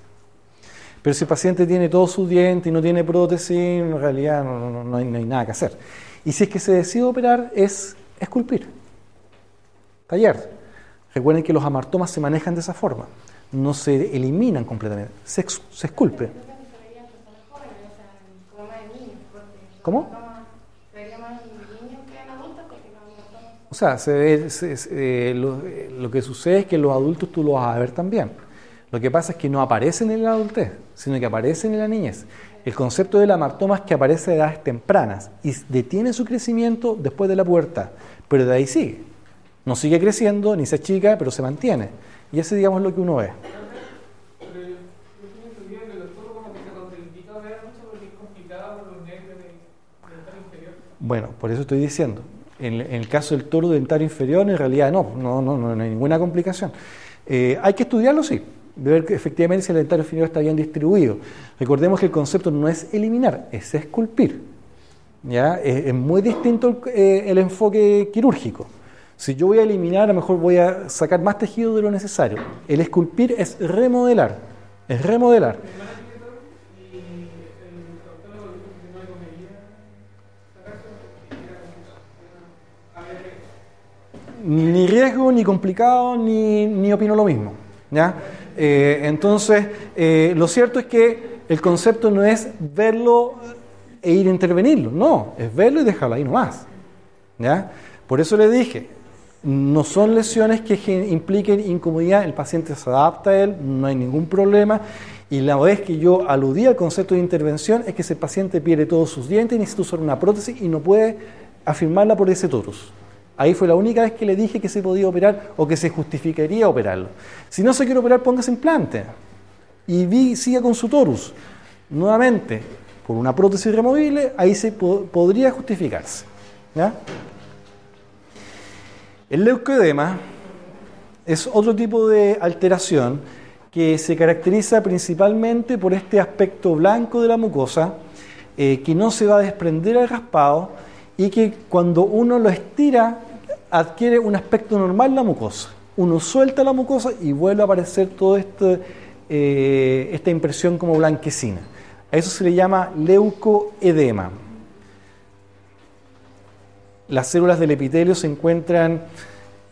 Pero si el paciente tiene todos sus dientes y no tiene prótesis, en realidad no, no- hay, no hay nada que hacer. Y si es que se decide operar, es esculpir. Taller. Recuerden que los amartomas se manejan de esa forma. No se eliminan completamente, se, se esculpe. No- O sea, se ve- se- se- eh, lo, eh, lo que sucede es que los adultos tú lo vas a ver también. Lo que pasa es que no aparecen en la adultez, sino que aparecen en la niñez. El concepto del amartoma es que aparece a edades tempranas y detiene su crecimiento después de la pubertad, pero de ahí sigue. No sigue creciendo ni se achica, pero se mantiene. Y ese, digamos, es lo que uno ve. Pero yo tengo entendido que los toros como que se contraindica ver mucho porque es complicado por los nervios de- del dental inferior. Bueno, por eso estoy diciendo. En, el caso del toro dentario inferior, en realidad no, no, no, no, hay ninguna complicación. Eh, hay que estudiarlo, sí, de ver que efectivamente si el dentario inferior está bien distribuido. Recordemos que el concepto no es eliminar, es esculpir. ¿ya? Es, es muy distinto el, eh, el enfoque quirúrgico. Si yo voy a eliminar, a lo mejor voy a sacar más tejido de lo necesario. El esculpir es remodelar, es remodelar. Y el proctólogo dijo que no le convenía sacarse porque era complicado. Había riesgo. Ni riesgo, ni complicado, ni, opino lo mismo. ¿ya? Eh, entonces, eh, lo cierto es que el concepto no es verlo e ir a intervenirlo, no, es verlo y dejarlo ahí nomás. ¿ya? Por eso le dije, no son lesiones que impliquen incomodidad, el paciente se adapta a él, no hay ningún problema. Y la vez que yo aludí al concepto de intervención es que el paciente pierde todos sus dientes necesita usar una prótesis y no puede afirmarla por ese torus. Ahí fue la única vez que le dije que se podía operar o que se justificaría operarlo. Si no se quiere operar, póngase implante y vi- siga con su torus. Nuevamente, por una prótesis removible, ahí se po- podría justificarse. El leucoedema es otro tipo de alteración que se caracteriza principalmente por este aspecto blanco de la mucosa, eh, que no se va a desprender al raspado y que cuando uno lo estira adquiere un aspecto normal la mucosa. Uno suelta la mucosa y vuelve a aparecer toda este, eh, esta impresión como blanquecina. A eso se le llama leucoedema. Las células del epitelio se encuentran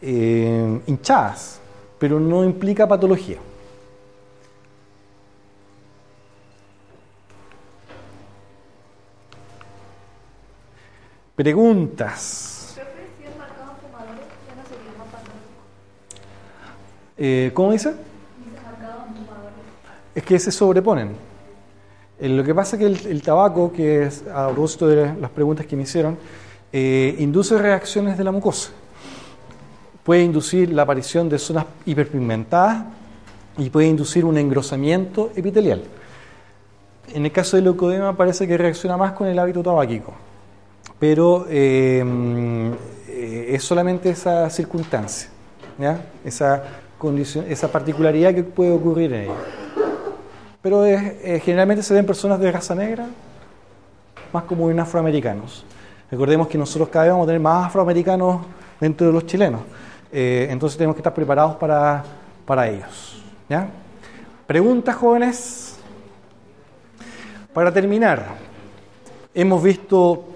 eh, hinchadas, pero no implica patología. Preguntas. Profe, si es marcado fumadores, ya no sería más patológico. Eh, ¿Cómo dice? Es que se sobreponen. Eh, lo que pasa es que el, el tabaco, que es a propósito de las preguntas que me hicieron, eh, induce reacciones de la mucosa. Puede inducir la aparición de zonas hiperpigmentadas y puede inducir un engrosamiento epitelial. En el caso del leucodema parece que reacciona más con el hábito tabáquico, pero eh, eh, es solamente esa circunstancia. Esa, condición, esa particularidad que puede ocurrir en ella. Pero es, eh, generalmente se ven personas de raza negra, más como en afroamericanos. Recordemos que nosotros cada vez vamos a tener más afroamericanos dentro de los chilenos. Eh, entonces tenemos que estar preparados para, para ellos. ¿ya? ¿Preguntas, jóvenes? Para terminar, hemos visto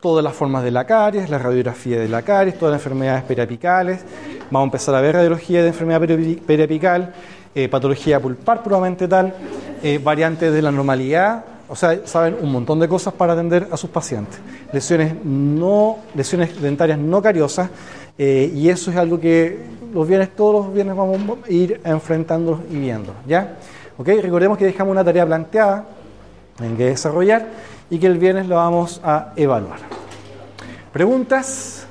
todas las formas de la caries, la radiografía de la caries, todas las enfermedades periapicales. Vamos a empezar a ver radiología de enfermedad peri- periapical, eh, patología pulpar probablemente tal, eh, variantes de la normalidad. O sea, saben un montón de cosas para atender a sus pacientes. Lesiones, no, lesiones dentarias no cariosas, eh, y eso es algo que los viernes, todos los viernes vamos a ir enfrentándolos y viendo. ¿ya? ¿Ok? Recordemos que dejamos una tarea planteada en que desarrollar y que el viernes lo vamos a evaluar. ¿Preguntas?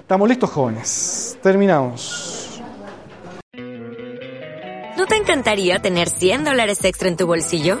¿Estamos listos, jóvenes? Terminamos. ¿No te encantaría tener 100 dólares extra en tu bolsillo?